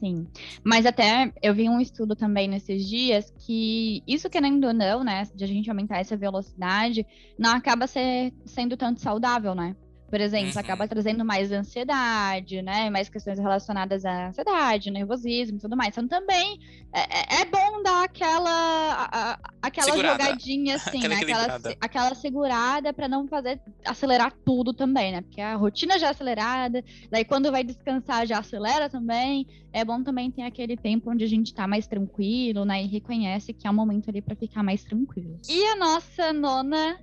Speaker 1: Sim, mas até eu vi um estudo também nesses dias que isso querendo ou não, né, de a gente aumentar essa velocidade, não acaba ser, sendo tanto saudável, né? Por exemplo, uhum. acaba trazendo mais ansiedade, né? Mais questões relacionadas à ansiedade, nervosismo e tudo mais. Então também é, é, é bom dar aquela, a, aquela segurada. jogadinha, assim, aquela, né? aquela, aquela segurada para não fazer acelerar tudo também, né? Porque a rotina já é acelerada, daí quando vai descansar já acelera também. É bom também ter aquele tempo onde a gente tá mais tranquilo, né? E reconhece que é um momento ali para ficar mais tranquilo. E a nossa nona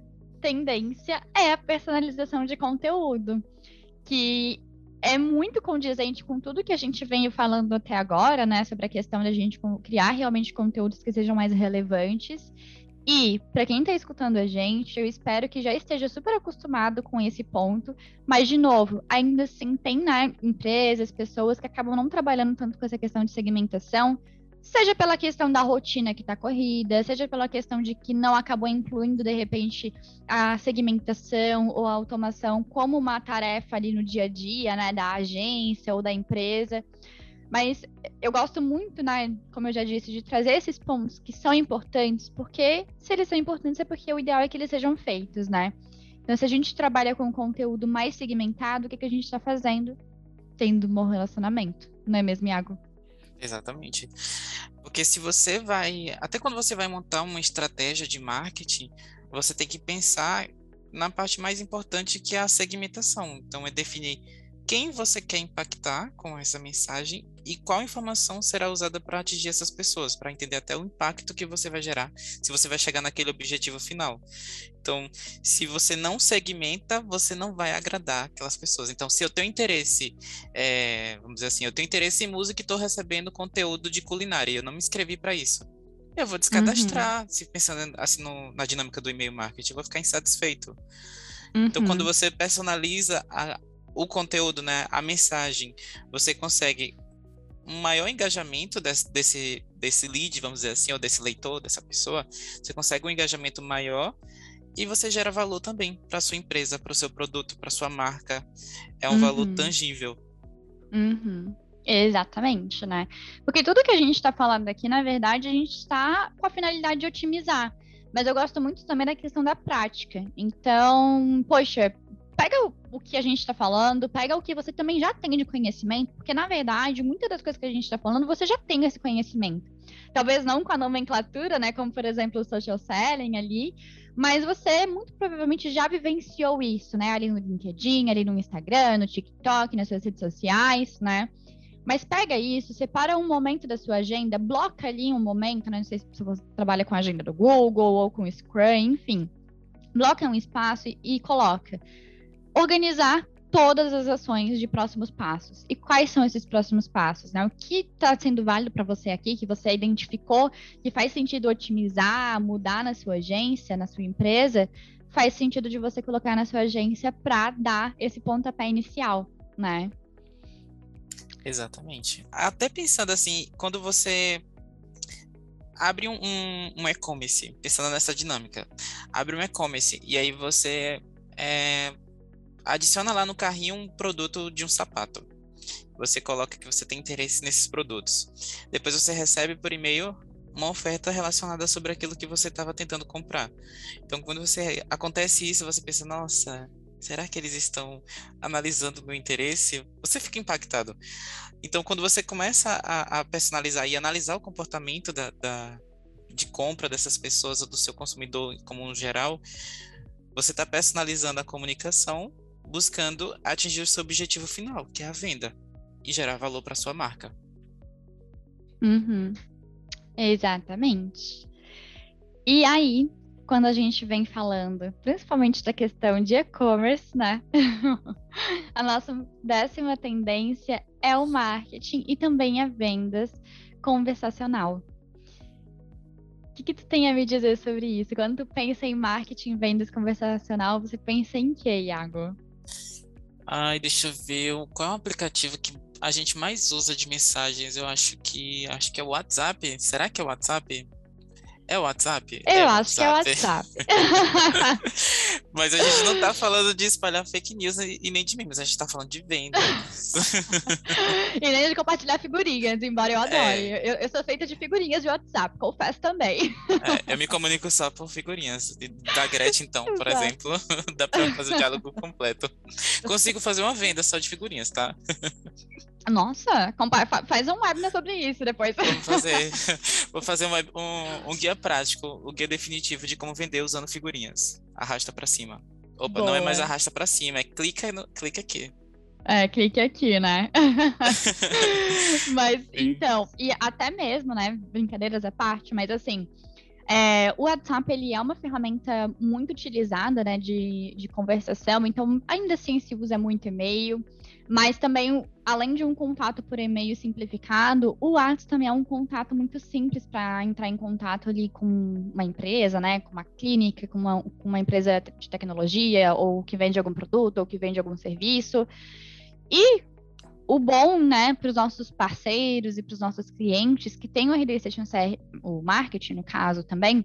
Speaker 1: tendência é a personalização de conteúdo, que é muito condizente com tudo que a gente vem falando até agora, né, sobre a questão da gente criar realmente conteúdos que sejam mais relevantes. E, para quem está escutando a gente, eu espero que já esteja super acostumado com esse ponto. Mas, de novo, ainda assim, tem né, empresas, pessoas que acabam não trabalhando tanto com essa questão de segmentação, Seja pela questão da rotina que está corrida, seja pela questão de que não acabou incluindo, de repente, a segmentação ou a automação como uma tarefa ali no dia a dia, né, da agência ou da empresa. Mas eu gosto muito, né, como eu já disse, de trazer esses pontos que são importantes, porque se eles são importantes é porque o ideal é que eles sejam feitos, né? Então, se a gente trabalha com conteúdo mais segmentado, o que, que a gente está fazendo? Tendo um bom relacionamento, não é mesmo, Iago?
Speaker 2: Exatamente. Porque se você vai, até quando você vai montar uma estratégia de marketing, você tem que pensar na parte mais importante que é a segmentação. Então é definir quem você quer impactar com essa mensagem e qual informação será usada para atingir essas pessoas, para entender até o impacto que você vai gerar, se você vai chegar naquele objetivo final. Então, se você não segmenta, você não vai agradar aquelas pessoas. Então, se eu tenho interesse, é, vamos dizer assim, eu tenho interesse em música e estou recebendo conteúdo de culinária, e eu não me inscrevi para isso. Eu vou descadastrar, uhum. se pensando assim no, na dinâmica do e-mail marketing, eu vou ficar insatisfeito. Uhum. Então, quando uhum. você personaliza a, o conteúdo, né, a mensagem, você consegue um maior engajamento desse, desse, desse lead, vamos dizer assim, ou desse leitor, dessa pessoa, você consegue um engajamento maior e você gera valor também para sua empresa, para o seu produto, para sua marca. É um uhum. valor tangível.
Speaker 1: Uhum. Exatamente, né? Porque tudo que a gente está falando aqui, na verdade, a gente está com a finalidade de otimizar. Mas eu gosto muito também da questão da prática. Então, poxa, pega o, o que a gente está falando, pega o que você também já tem de conhecimento, porque na verdade, muitas das coisas que a gente está falando, você já tem esse conhecimento. Talvez não com a nomenclatura, né? Como por exemplo o social selling ali, mas você muito provavelmente já vivenciou isso, né? Ali no LinkedIn, ali no Instagram, no TikTok, nas suas redes sociais, né? Mas pega isso, separa um momento da sua agenda, bloca ali um momento, né? Não sei se você trabalha com a agenda do Google ou com o Scrum, enfim. Bloca um espaço e, e coloca organizar todas as ações de próximos passos. E quais são esses próximos passos? Né? O que está sendo válido para você aqui, que você identificou que faz sentido otimizar, mudar na sua agência, na sua empresa, faz sentido de você colocar na sua agência para dar esse pontapé inicial, né?
Speaker 2: Exatamente. Até pensando assim, quando você abre um, um, um e-commerce, pensando nessa dinâmica, abre um e-commerce e aí você é, adiciona lá no carrinho um produto de um sapato. Você coloca que você tem interesse nesses produtos. Depois você recebe por e-mail uma oferta relacionada sobre aquilo que você estava tentando comprar. Então, quando você acontece isso, você pensa, nossa, será que eles estão analisando meu interesse? Você fica impactado. Então, quando você começa a, a personalizar e analisar o comportamento da, da, de compra dessas pessoas ou do seu consumidor como um geral, você está personalizando a comunicação buscando atingir o seu objetivo final, que é a venda, e gerar valor para sua marca.
Speaker 1: Uhum. Exatamente. E aí, quando a gente vem falando, principalmente da questão de e-commerce, né? a nossa décima tendência é o marketing e também a vendas conversacional. O que, que tu tem a me dizer sobre isso? Quando tu pensa em marketing, vendas conversacional, você pensa em que, Iago?
Speaker 2: Ai, deixa eu ver. Qual é o aplicativo que a gente mais usa de mensagens? Eu acho que acho que é o WhatsApp. Será que é o WhatsApp? É o WhatsApp?
Speaker 1: Eu
Speaker 2: é
Speaker 1: acho WhatsApp. que é o WhatsApp.
Speaker 2: Mas a gente não tá falando de espalhar fake news e nem de memes, a gente tá falando de vendas.
Speaker 1: e nem de compartilhar figurinhas, embora eu adore. É. Eu, eu, sou feita de figurinhas de WhatsApp, confesso também.
Speaker 2: É, eu me comunico só por figurinhas. Da Gretchen, então, por Exato. exemplo, dá pra fazer o diálogo completo. Consigo fazer uma venda só de figurinhas, tá?
Speaker 1: Nossa, faz um webinar sobre isso depois.
Speaker 2: Vamos fazer. Vou fazer um, um, um, guia prático, o guia definitivo de como vender usando figurinhas. Arrasta para cima. Opa, Boa. não é mais arrasta para cima, é clica, no, clica aqui.
Speaker 1: É, clique aqui, né? mas, então, e até mesmo, né, brincadeiras à parte, mas assim, é, o WhatsApp, ele é uma ferramenta muito utilizada, né, de, de conversação, então, ainda assim, se usa muito e-mail, mas também, além de um contato por e-mail simplificado, o WhatsApp também é um contato muito simples para entrar em contato ali com uma empresa, né? Com uma clínica, com uma, com uma empresa de tecnologia, ou que vende algum produto, ou que vende algum serviço. E o bom, né, para os nossos parceiros e para os nossos clientes que tem o RD Station CR, o marketing, no caso, também,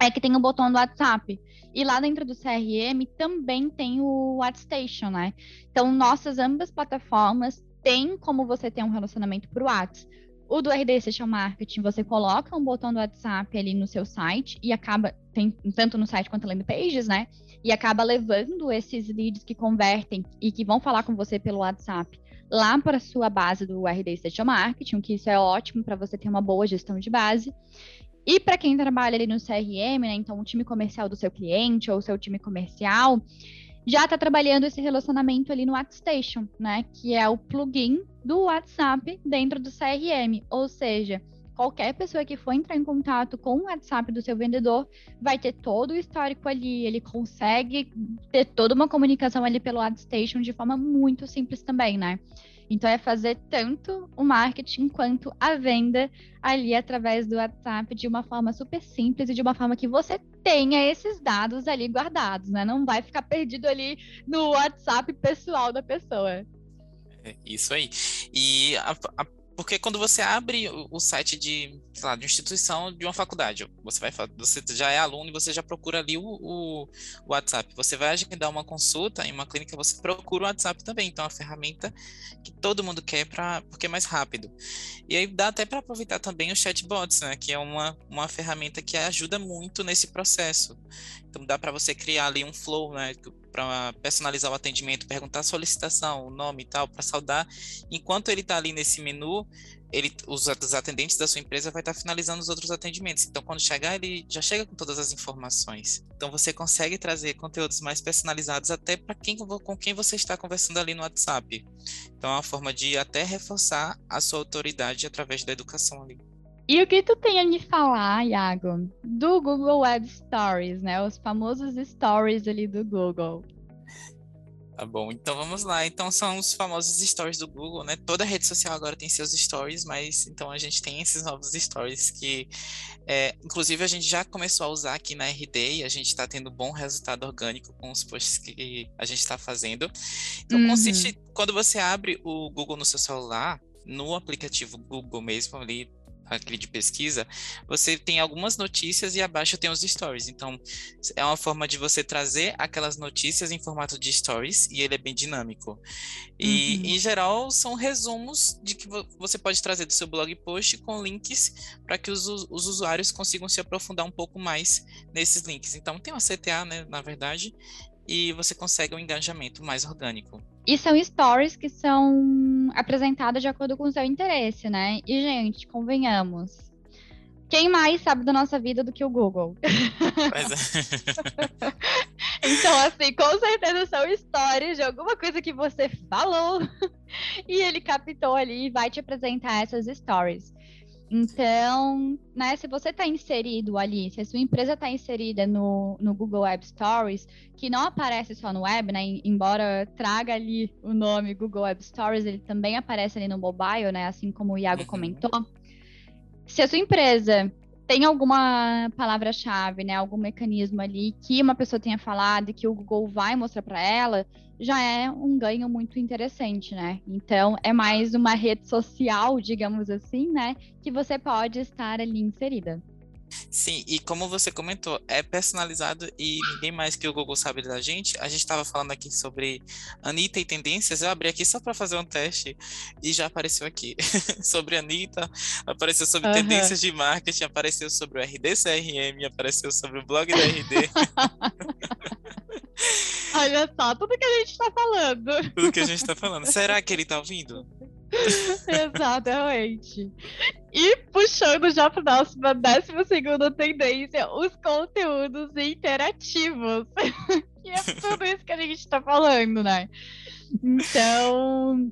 Speaker 1: é que tem o botão do WhatsApp. E lá dentro do CRM também tem o WhatsApp, né? Então, nossas ambas plataformas têm como você ter um relacionamento por WhatsApp. O do RD Social Marketing, você coloca um botão do WhatsApp ali no seu site e acaba, tem tanto no site quanto landing pages, né? E acaba levando esses leads que convertem e que vão falar com você pelo WhatsApp lá para a sua base do RD Social Marketing, que isso é ótimo para você ter uma boa gestão de base. E para quem trabalha ali no CRM, né? Então, o time comercial do seu cliente ou o seu time comercial já está trabalhando esse relacionamento ali no WhatsApp, né? Que é o plugin do WhatsApp dentro do CRM. Ou seja, qualquer pessoa que for entrar em contato com o WhatsApp do seu vendedor vai ter todo o histórico ali. Ele consegue ter toda uma comunicação ali pelo WhatsApp de forma muito simples também, né? Então é fazer tanto o marketing quanto a venda ali através do WhatsApp de uma forma super simples e de uma forma que você tenha esses dados ali guardados, né? Não vai ficar perdido ali no WhatsApp pessoal da pessoa.
Speaker 2: É isso aí. E a, a porque quando você abre o site de, sei lá, de instituição de uma faculdade, você vai você já é aluno e você já procura ali o, o, WhatsApp. Você vai agendar uma consulta em uma clínica, você procura o WhatsApp também. Então é uma ferramenta que todo mundo quer para porque é mais rápido. E aí dá até para aproveitar também os chatbots, né, que é uma, uma ferramenta que ajuda muito nesse processo. Então dá para você criar ali um flow, né, para personalizar o atendimento, perguntar a solicitação, o nome e tal, para saudar. Enquanto ele está ali nesse menu, ele, os, os, atendentes da sua empresa vai estar tá finalizando os outros atendimentos. Então, quando chegar, ele já chega com todas as informações. Então, você consegue trazer conteúdos mais personalizados até para quem com quem você está conversando ali no WhatsApp. Então, é uma forma de até reforçar a sua autoridade através da educação ali.
Speaker 1: E o que tu tem a me falar, Iago, do Google Web Stories, né? Os famosos stories ali do Google.
Speaker 2: Tá bom, então vamos lá. Então são os famosos stories do Google, né? Toda rede social agora tem seus stories, mas então a gente tem esses novos stories que, é, inclusive, a gente já começou a usar aqui na RD e a gente está tendo bom resultado orgânico com os posts que a gente está fazendo. Então uhum. consiste, quando você abre o Google no seu celular, no aplicativo Google mesmo ali, aquele de pesquisa, você tem algumas notícias e abaixo tem os stories. Então, é uma forma de você trazer aquelas notícias em formato de stories e ele é bem dinâmico. E, uhum. em geral, são resumos de que você pode trazer do seu blog post com links para que os, os usuários consigam se aprofundar um pouco mais nesses links. Então, tem uma CTA, né, na verdade, e você consegue um engajamento mais orgânico.
Speaker 1: E são stories que são apresentadas de acordo com o seu interesse, né? E, gente, convenhamos. Quem mais sabe da nossa vida do que o Google? É. então, assim, com certeza são histórias de alguma coisa que você falou e ele captou ali e vai te apresentar essas stories. Então, né, se você está inserido ali, se a sua empresa está inserida no, no Google Web Stories, que não aparece só no web, né, embora traga ali o nome Google Web Stories, ele também aparece ali no mobile, né, assim como o Iago uhum. comentou. Se a sua empresa tem alguma palavra-chave, né, algum mecanismo ali que uma pessoa tenha falado e que o Google vai mostrar para ela, já é um ganho muito interessante, né? Então, é mais uma rede social, digamos assim, né, que você pode estar ali inserida.
Speaker 2: Sim, e como você comentou, é personalizado e ninguém mais que o Google sabe da gente. A gente estava falando aqui sobre Anitta e tendências. Eu abri aqui só para fazer um teste e já apareceu aqui. sobre Anitta, apareceu sobre uhum. tendências de marketing, apareceu sobre o RD CRM, apareceu sobre o blog da RD.
Speaker 1: Olha só, tudo que a gente está falando.
Speaker 2: Tudo que a gente está falando. Será que ele está ouvindo?
Speaker 1: Exatamente. E puxando já para a nossa décima segunda tendência, os conteúdos interativos. que é tudo isso que a gente está falando, né? Então,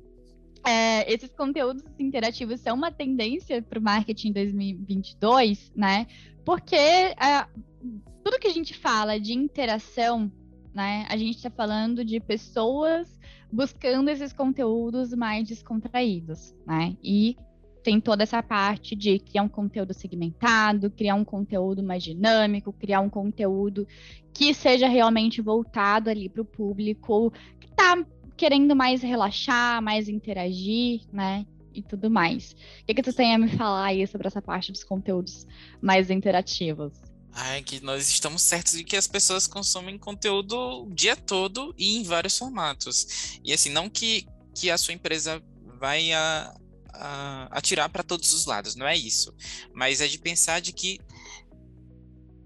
Speaker 1: é, esses conteúdos interativos são uma tendência para o marketing 2022, né? Porque é, tudo que a gente fala de interação, né? A gente está falando de pessoas buscando esses conteúdos mais descontraídos, né? E tem toda essa parte de criar um conteúdo segmentado, criar um conteúdo mais dinâmico, criar um conteúdo que seja realmente voltado ali para o público que está querendo mais relaxar, mais interagir, né? E tudo mais. O que, que tem a me falar aí sobre essa parte dos conteúdos mais interativos?
Speaker 2: Ai, que nós estamos certos de que as pessoas consomem conteúdo o dia todo e em vários formatos. E assim, não que, que a sua empresa vai a, uh, atirar para todos os lados, não é isso. Mas é de pensar de que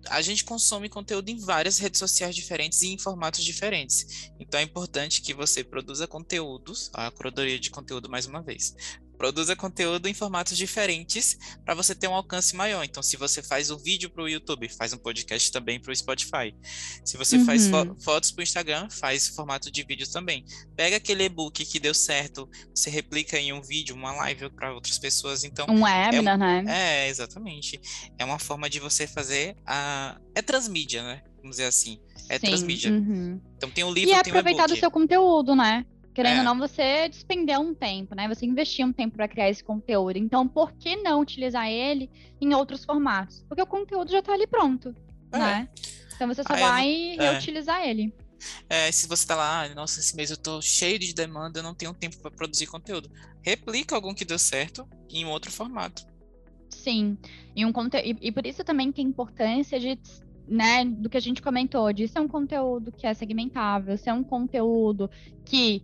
Speaker 2: a gente consome conteúdo em várias redes sociais diferentes e em formatos diferentes. Então é importante que você produza conteúdos, a curadoria de conteúdo mais uma vez, produza conteúdo em formatos diferentes para você ter um alcance maior. Então, se você faz um vídeo para o YouTube, faz um podcast também para o Spotify. Se você uhum. faz fo fotos para o Instagram, faz formato de vídeo também. Pega aquele e-book que deu certo, você replica em um vídeo, uma live para outras pessoas. Então,
Speaker 1: um webinar,
Speaker 2: é,
Speaker 1: né?
Speaker 2: É, exatamente. É uma forma de você fazer a é transmídia, né? Vamos dizer assim. É Sim, transmídia. Uhum. Então tem o um livro,
Speaker 1: e
Speaker 2: é
Speaker 1: aproveitar
Speaker 2: do
Speaker 1: seu conteúdo, né? Querendo é. ou não, você despendeu um tempo, né? Você investiu um tempo para criar esse conteúdo. Então, por que não utilizar ele em outros formatos? Porque o conteúdo já está ali pronto, é. né? Então você só vai não... É. reutilizar ele.
Speaker 2: É, se você tá lá, ah, nossa, esse mês eu tô cheio de demanda, eu não tenho tempo para produzir conteúdo. Replica algum que deu certo em outro formato.
Speaker 1: Sim, e, um conte... e, e por isso também tem importância de né, do que a gente comentou, de ser um conteúdo que é segmentável, ser um conteúdo que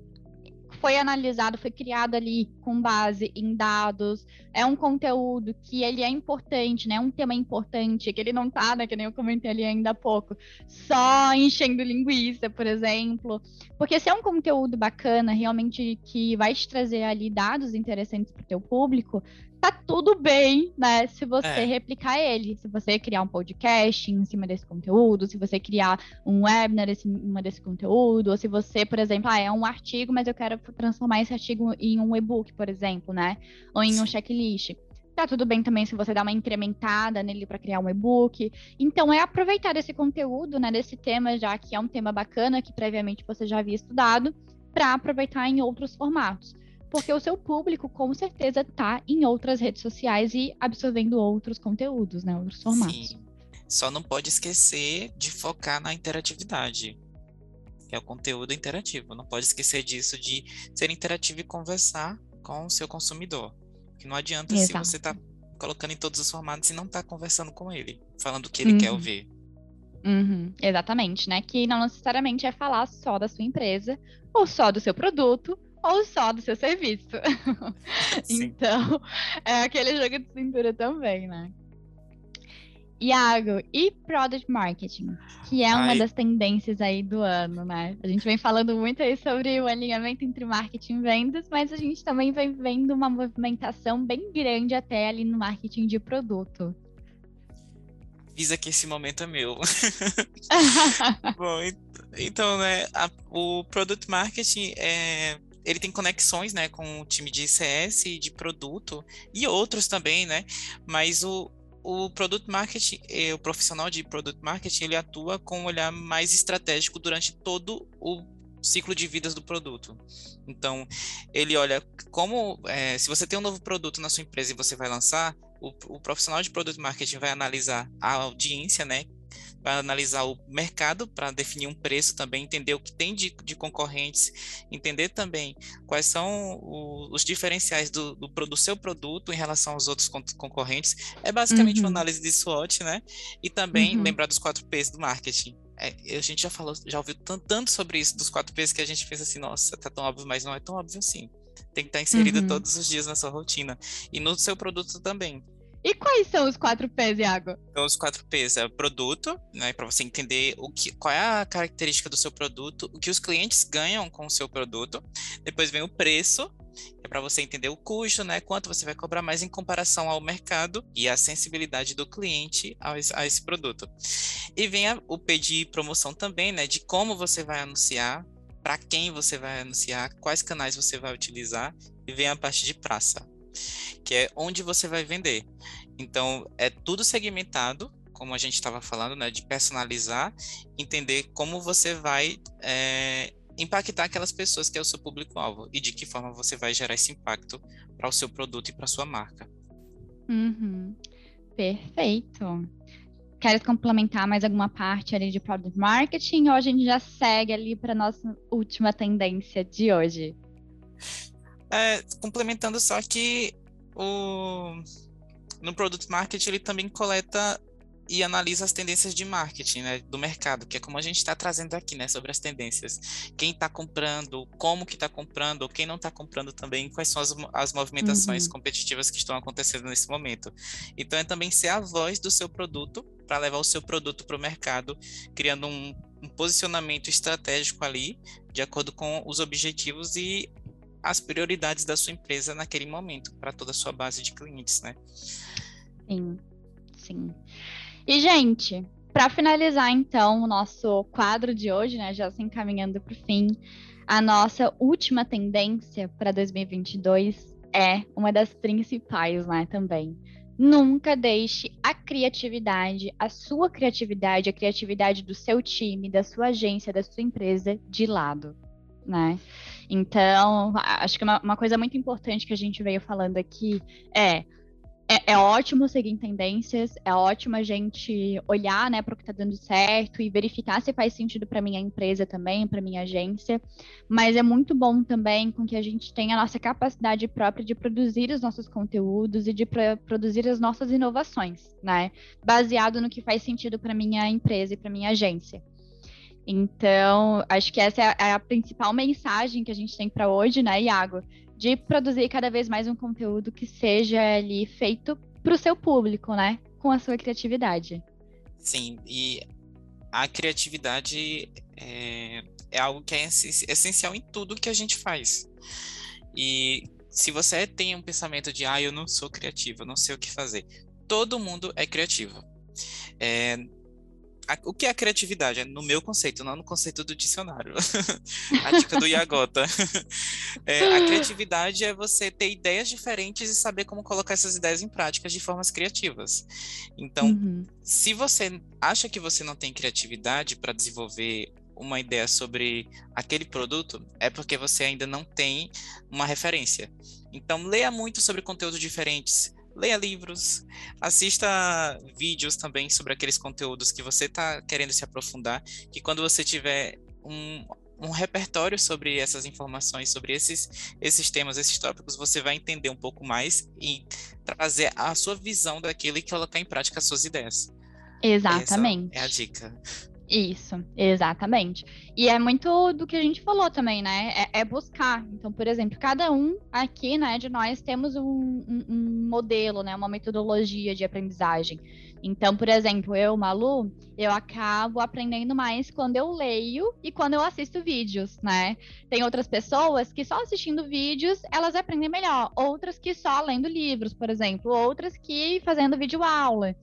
Speaker 1: foi analisado, foi criado ali com base em dados, é um conteúdo que ele é importante, né? Um tema importante, que ele não tá, né? Que nem eu comentei ali ainda há pouco, só enchendo linguiça, por exemplo. Porque se é um conteúdo bacana, realmente que vai te trazer ali dados interessantes para o teu público, tá tudo bem, né? Se você é. replicar ele. Se você criar um podcast em cima desse conteúdo, se você criar um webinar em cima desse conteúdo, ou se você, por exemplo, ah, é um artigo, mas eu quero transformar esse artigo em um e-book, por exemplo, né? Ou em um checklist. Tá tudo bem também se você dar uma incrementada nele para criar um e-book. Então, é aproveitar esse conteúdo, né, desse tema, já que é um tema bacana, que previamente você já havia estudado, para aproveitar em outros formatos porque o seu público com certeza está em outras redes sociais e absorvendo outros conteúdos, né, outros formatos. Sim.
Speaker 2: Só não pode esquecer de focar na interatividade, que é o conteúdo interativo. Não pode esquecer disso de ser interativo e conversar com o seu consumidor. Que não adianta Exato. se você está colocando em todos os formatos e não está conversando com ele, falando o que ele uhum. quer ouvir.
Speaker 1: Uhum, exatamente, né? Que não necessariamente é falar só da sua empresa ou só do seu produto, ou só do seu serviço. então, é aquele jogo de cintura também, né? Iago, e Product Marketing, que é uma Ai. das tendências aí do ano, né? A gente vem falando muito aí sobre o alinhamento entre marketing e vendas, mas a gente também vem vendo uma movimentação bem grande até ali no marketing de produto.
Speaker 2: Visa que esse momento é meu. Bom, então, né, a, o Product Marketing é ele tem conexões, né, com o time de CS de produto e outros também, né? Mas o, o product marketing, o profissional de product marketing, ele atua com um olhar mais estratégico durante todo o ciclo de vidas do produto. Então, ele olha como, é, se você tem um novo produto na sua empresa e você vai lançar, o, o profissional de product marketing vai analisar a audiência, né, para analisar o mercado, para definir um preço também, entender o que tem de, de concorrentes, entender também quais são o, os diferenciais do, do, do, seu produto em relação aos outros concorrentes. É basicamente uhum. uma análise de SWOT, né? E também uhum. lembrar dos quatro P's do marketing. É, a gente já falou, já ouviu tanto sobre isso, dos quatro P's, que a gente pensa assim, nossa, tá tão óbvio, mas não é tão óbvio assim. Tem que estar inserido uhum. todos os dias na sua rotina. E no seu produto também.
Speaker 1: E quais são os quatro P's, Iago?
Speaker 2: Então, os quatro P's é produto, né? Para você entender o que, qual é a característica do seu produto, o que os clientes ganham com o seu produto. Depois vem o preço, é para você entender o custo, né? Quanto você vai cobrar mais em comparação ao mercado e a sensibilidade do cliente a, a esse produto. E vem a, o P de promoção também, né? De como você vai anunciar, para quem você vai anunciar, quais canais você vai utilizar. E vem a parte de praça que é onde você vai vender. Então, é tudo segmentado, como a gente estava falando, né, de personalizar, entender como você vai é, impactar aquelas pessoas que é o seu público-alvo e de que forma você vai gerar esse impacto para o seu produto e para sua marca.
Speaker 1: Uhum. Perfeito. Queres complementar mais alguma parte ali de product marketing ou a gente já segue ali para nossa última tendência de hoje?
Speaker 2: É, complementando só que o no Product Market ele também coleta e analisa as tendências de marketing né, do mercado, que é como a gente está trazendo aqui, né, sobre as tendências. Quem está comprando, como que está comprando, quem não está comprando também, quais são as, as movimentações uhum. competitivas que estão acontecendo nesse momento. Então é também ser a voz do seu produto para levar o seu produto para o mercado, criando um, um posicionamento estratégico ali, de acordo com os objetivos e as prioridades da sua empresa naquele momento, para toda a sua base de clientes, né?
Speaker 1: Sim, sim. E, gente, para finalizar, então, o nosso quadro de hoje, né, já se encaminhando para o fim, a nossa última tendência para 2022 é uma das principais, né, também. Nunca deixe a criatividade, a sua criatividade, a criatividade do seu time, da sua agência, da sua empresa de lado, né? Então, acho que uma, uma coisa muito importante que a gente veio falando aqui é é, é, ótimo seguir tendências, é ótimo a gente olhar né, para o que está dando certo e verificar se faz sentido para minha empresa também, para minha agência, mas é muito bom também com que a gente tenha a nossa capacidade própria de produzir os nossos conteúdos e de produzir as nossas inovações, né? Baseado no que faz sentido para minha empresa e para minha agência. Então, acho que essa é a, é a principal mensagem que a gente tem para hoje, né, Iago? de produzir cada vez mais um conteúdo que seja ali feito para o seu público, né? Com a sua criatividade.
Speaker 2: Sim, e a criatividade é, é algo que é essencial em tudo que a gente faz. E se você tem um pensamento de, ah, eu não sou criativo, eu não sei o que fazer, todo mundo é criativo. É, a, o que é a criatividade? É no meu conceito, não no conceito do dicionário. a dica do Iagota. é, a criatividade é você ter ideias diferentes e saber como colocar essas ideias em prática de formas criativas. Então, uhum. se você acha que você não tem criatividade para desenvolver uma ideia sobre aquele produto, é porque você ainda não tem uma referência. Então, leia muito sobre conteúdos diferentes, leia livros, assista vídeos também sobre aqueles conteúdos que você está querendo se aprofundar, que quando você tiver um, um repertório sobre essas informações, sobre esses, esses temas, esses tópicos, você vai entender um pouco mais e trazer a sua visão daquilo e colocar em prática as suas ideias.
Speaker 1: Exatamente.
Speaker 2: Essa é a dica.
Speaker 1: Isso, exatamente. E é muito do que a gente falou também, né? É, é buscar. Então, por exemplo, cada um aqui, né, de nós temos um, um, um, modelo, né, uma metodologia de aprendizagem. Então, por exemplo, eu, Malu, eu acabo aprendendo mais quando eu leio e quando eu assisto vídeos, né? Tem outras pessoas que só assistindo vídeos elas aprendem melhor, outras que só lendo livros, por exemplo, outras que fazendo vídeo aula.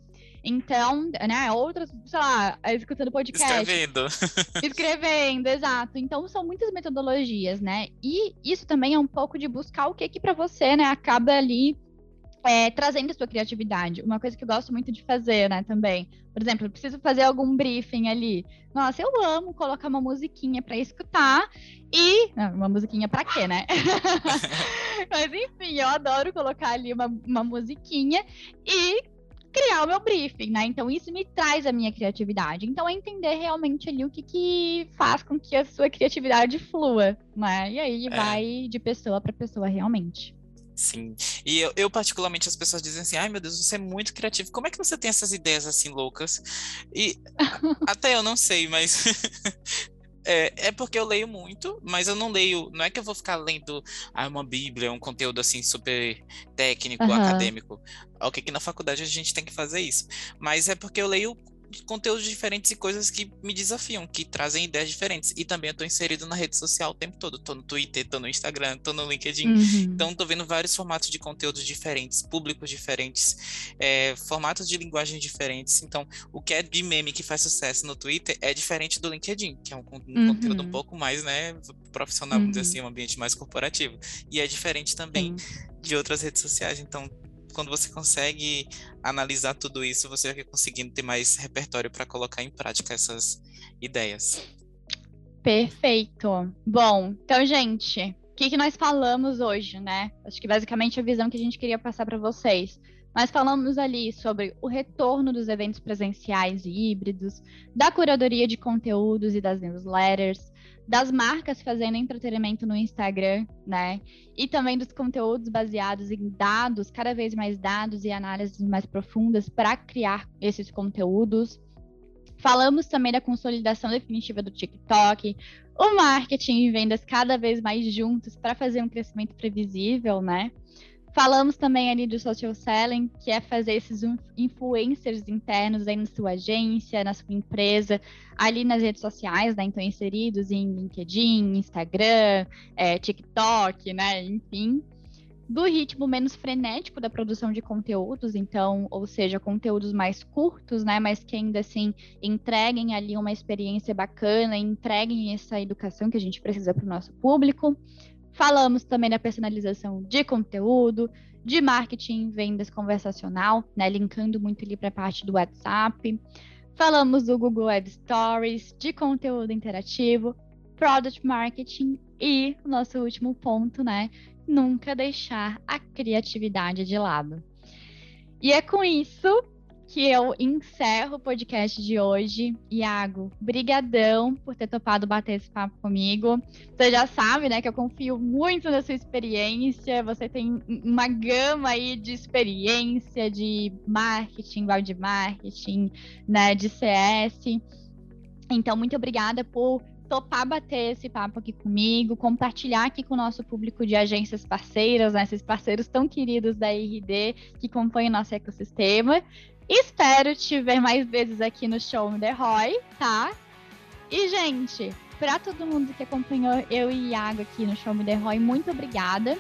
Speaker 1: Então, né, outras, sei lá, escutando podcast.
Speaker 2: Escrevendo.
Speaker 1: Escrevendo, exato. Então, são muitas metodologias, né? E isso também é um pouco de buscar o que que para você, né, acaba ali é, trazendo a sua criatividade. Uma coisa que eu gosto muito de fazer, né, também. Por exemplo, eu preciso fazer algum briefing ali. Nossa, eu amo colocar uma musiquinha para escutar e. Não, uma musiquinha para quê, né? Mas enfim, eu adoro colocar ali uma, uma musiquinha e criar o meu briefing, né? Então isso me traz a minha criatividade. Então é entender realmente ali o que, que faz com que a sua criatividade flua, né? E aí é. vai de pessoa para pessoa realmente.
Speaker 2: Sim. E eu, eu, particularmente, as pessoas dizem assim: ai meu Deus, você é muito criativo. Como é que você tem essas ideias assim loucas? E até eu não sei, mas É, é, porque eu leio muito, mas eu não leio. Não é que eu vou ficar lendo ah, uma Bíblia, um conteúdo assim super técnico, uhum. acadêmico. Ok, que na faculdade a gente tem que fazer isso. Mas é porque eu leio conteúdos diferentes e coisas que me desafiam, que trazem ideias diferentes. E também eu tô inserido na rede social o tempo todo. Tô no Twitter, tô no Instagram, tô no LinkedIn. Uhum. Então tô vendo vários formatos de conteúdos diferentes, públicos diferentes, é, formatos de linguagem diferentes. Então, o que é de meme que faz sucesso no Twitter é diferente do LinkedIn, que é um, um uhum. conteúdo um pouco mais, né, profissional, vamos dizer uhum. assim, um ambiente mais corporativo. E é diferente também de outras redes sociais. Então, quando você consegue analisar tudo isso, você vai conseguindo ter mais repertório para colocar em prática essas ideias.
Speaker 1: Perfeito. Bom, então, gente, o que, que nós falamos hoje, né? Acho que basicamente a visão que a gente queria passar para vocês. Nós falamos ali sobre o retorno dos eventos presenciais e híbridos, da curadoria de conteúdos e das newsletters, das marcas fazendo entretenimento no Instagram, né? E também dos conteúdos baseados em dados, cada vez mais dados e análises mais profundas para criar esses conteúdos. Falamos também da consolidação definitiva do TikTok, o marketing e vendas cada vez mais juntos para fazer um crescimento previsível, né? Falamos também ali do social selling, que é fazer esses influencers internos aí na sua agência, na sua empresa, ali nas redes sociais, né? Então, inseridos em LinkedIn, Instagram, é, TikTok, né? Enfim. Do ritmo menos frenético da produção de conteúdos, então, ou seja, conteúdos mais curtos, né? Mas que ainda assim entreguem ali uma experiência bacana, entreguem essa educação que a gente precisa para o nosso público. Falamos também da personalização de conteúdo, de marketing, vendas conversacional, né, linkando muito ali para a parte do WhatsApp. Falamos do Google Web Stories, de conteúdo interativo, product marketing e o nosso último ponto, né, nunca deixar a criatividade de lado. E é com isso que eu encerro o podcast de hoje. Iago, brigadão por ter topado bater esse papo comigo. Você já sabe, né, que eu confio muito na sua experiência. Você tem uma gama aí de experiência de marketing, de marketing, né, de CS. Então, muito obrigada por topar bater esse papo aqui comigo, compartilhar aqui com o nosso público de agências parceiras, né, esses parceiros tão queridos da RD que compõem o nosso ecossistema. Espero te ver mais vezes aqui no Show Me The Roy, tá? E, gente, para todo mundo que acompanhou eu e Iago aqui no Show Me Roy, muito obrigada.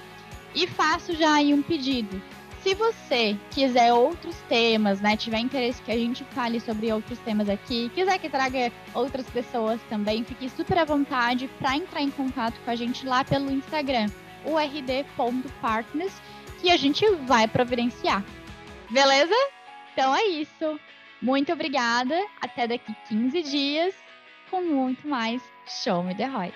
Speaker 1: E faço já aí um pedido. Se você quiser outros temas, né, tiver interesse que a gente fale sobre outros temas aqui, quiser que traga outras pessoas também, fique super à vontade para entrar em contato com a gente lá pelo Instagram, urd.partners, que a gente vai providenciar. Beleza? Então é isso. Muito obrigada. Até daqui 15 dias com muito mais Show Me The Roy.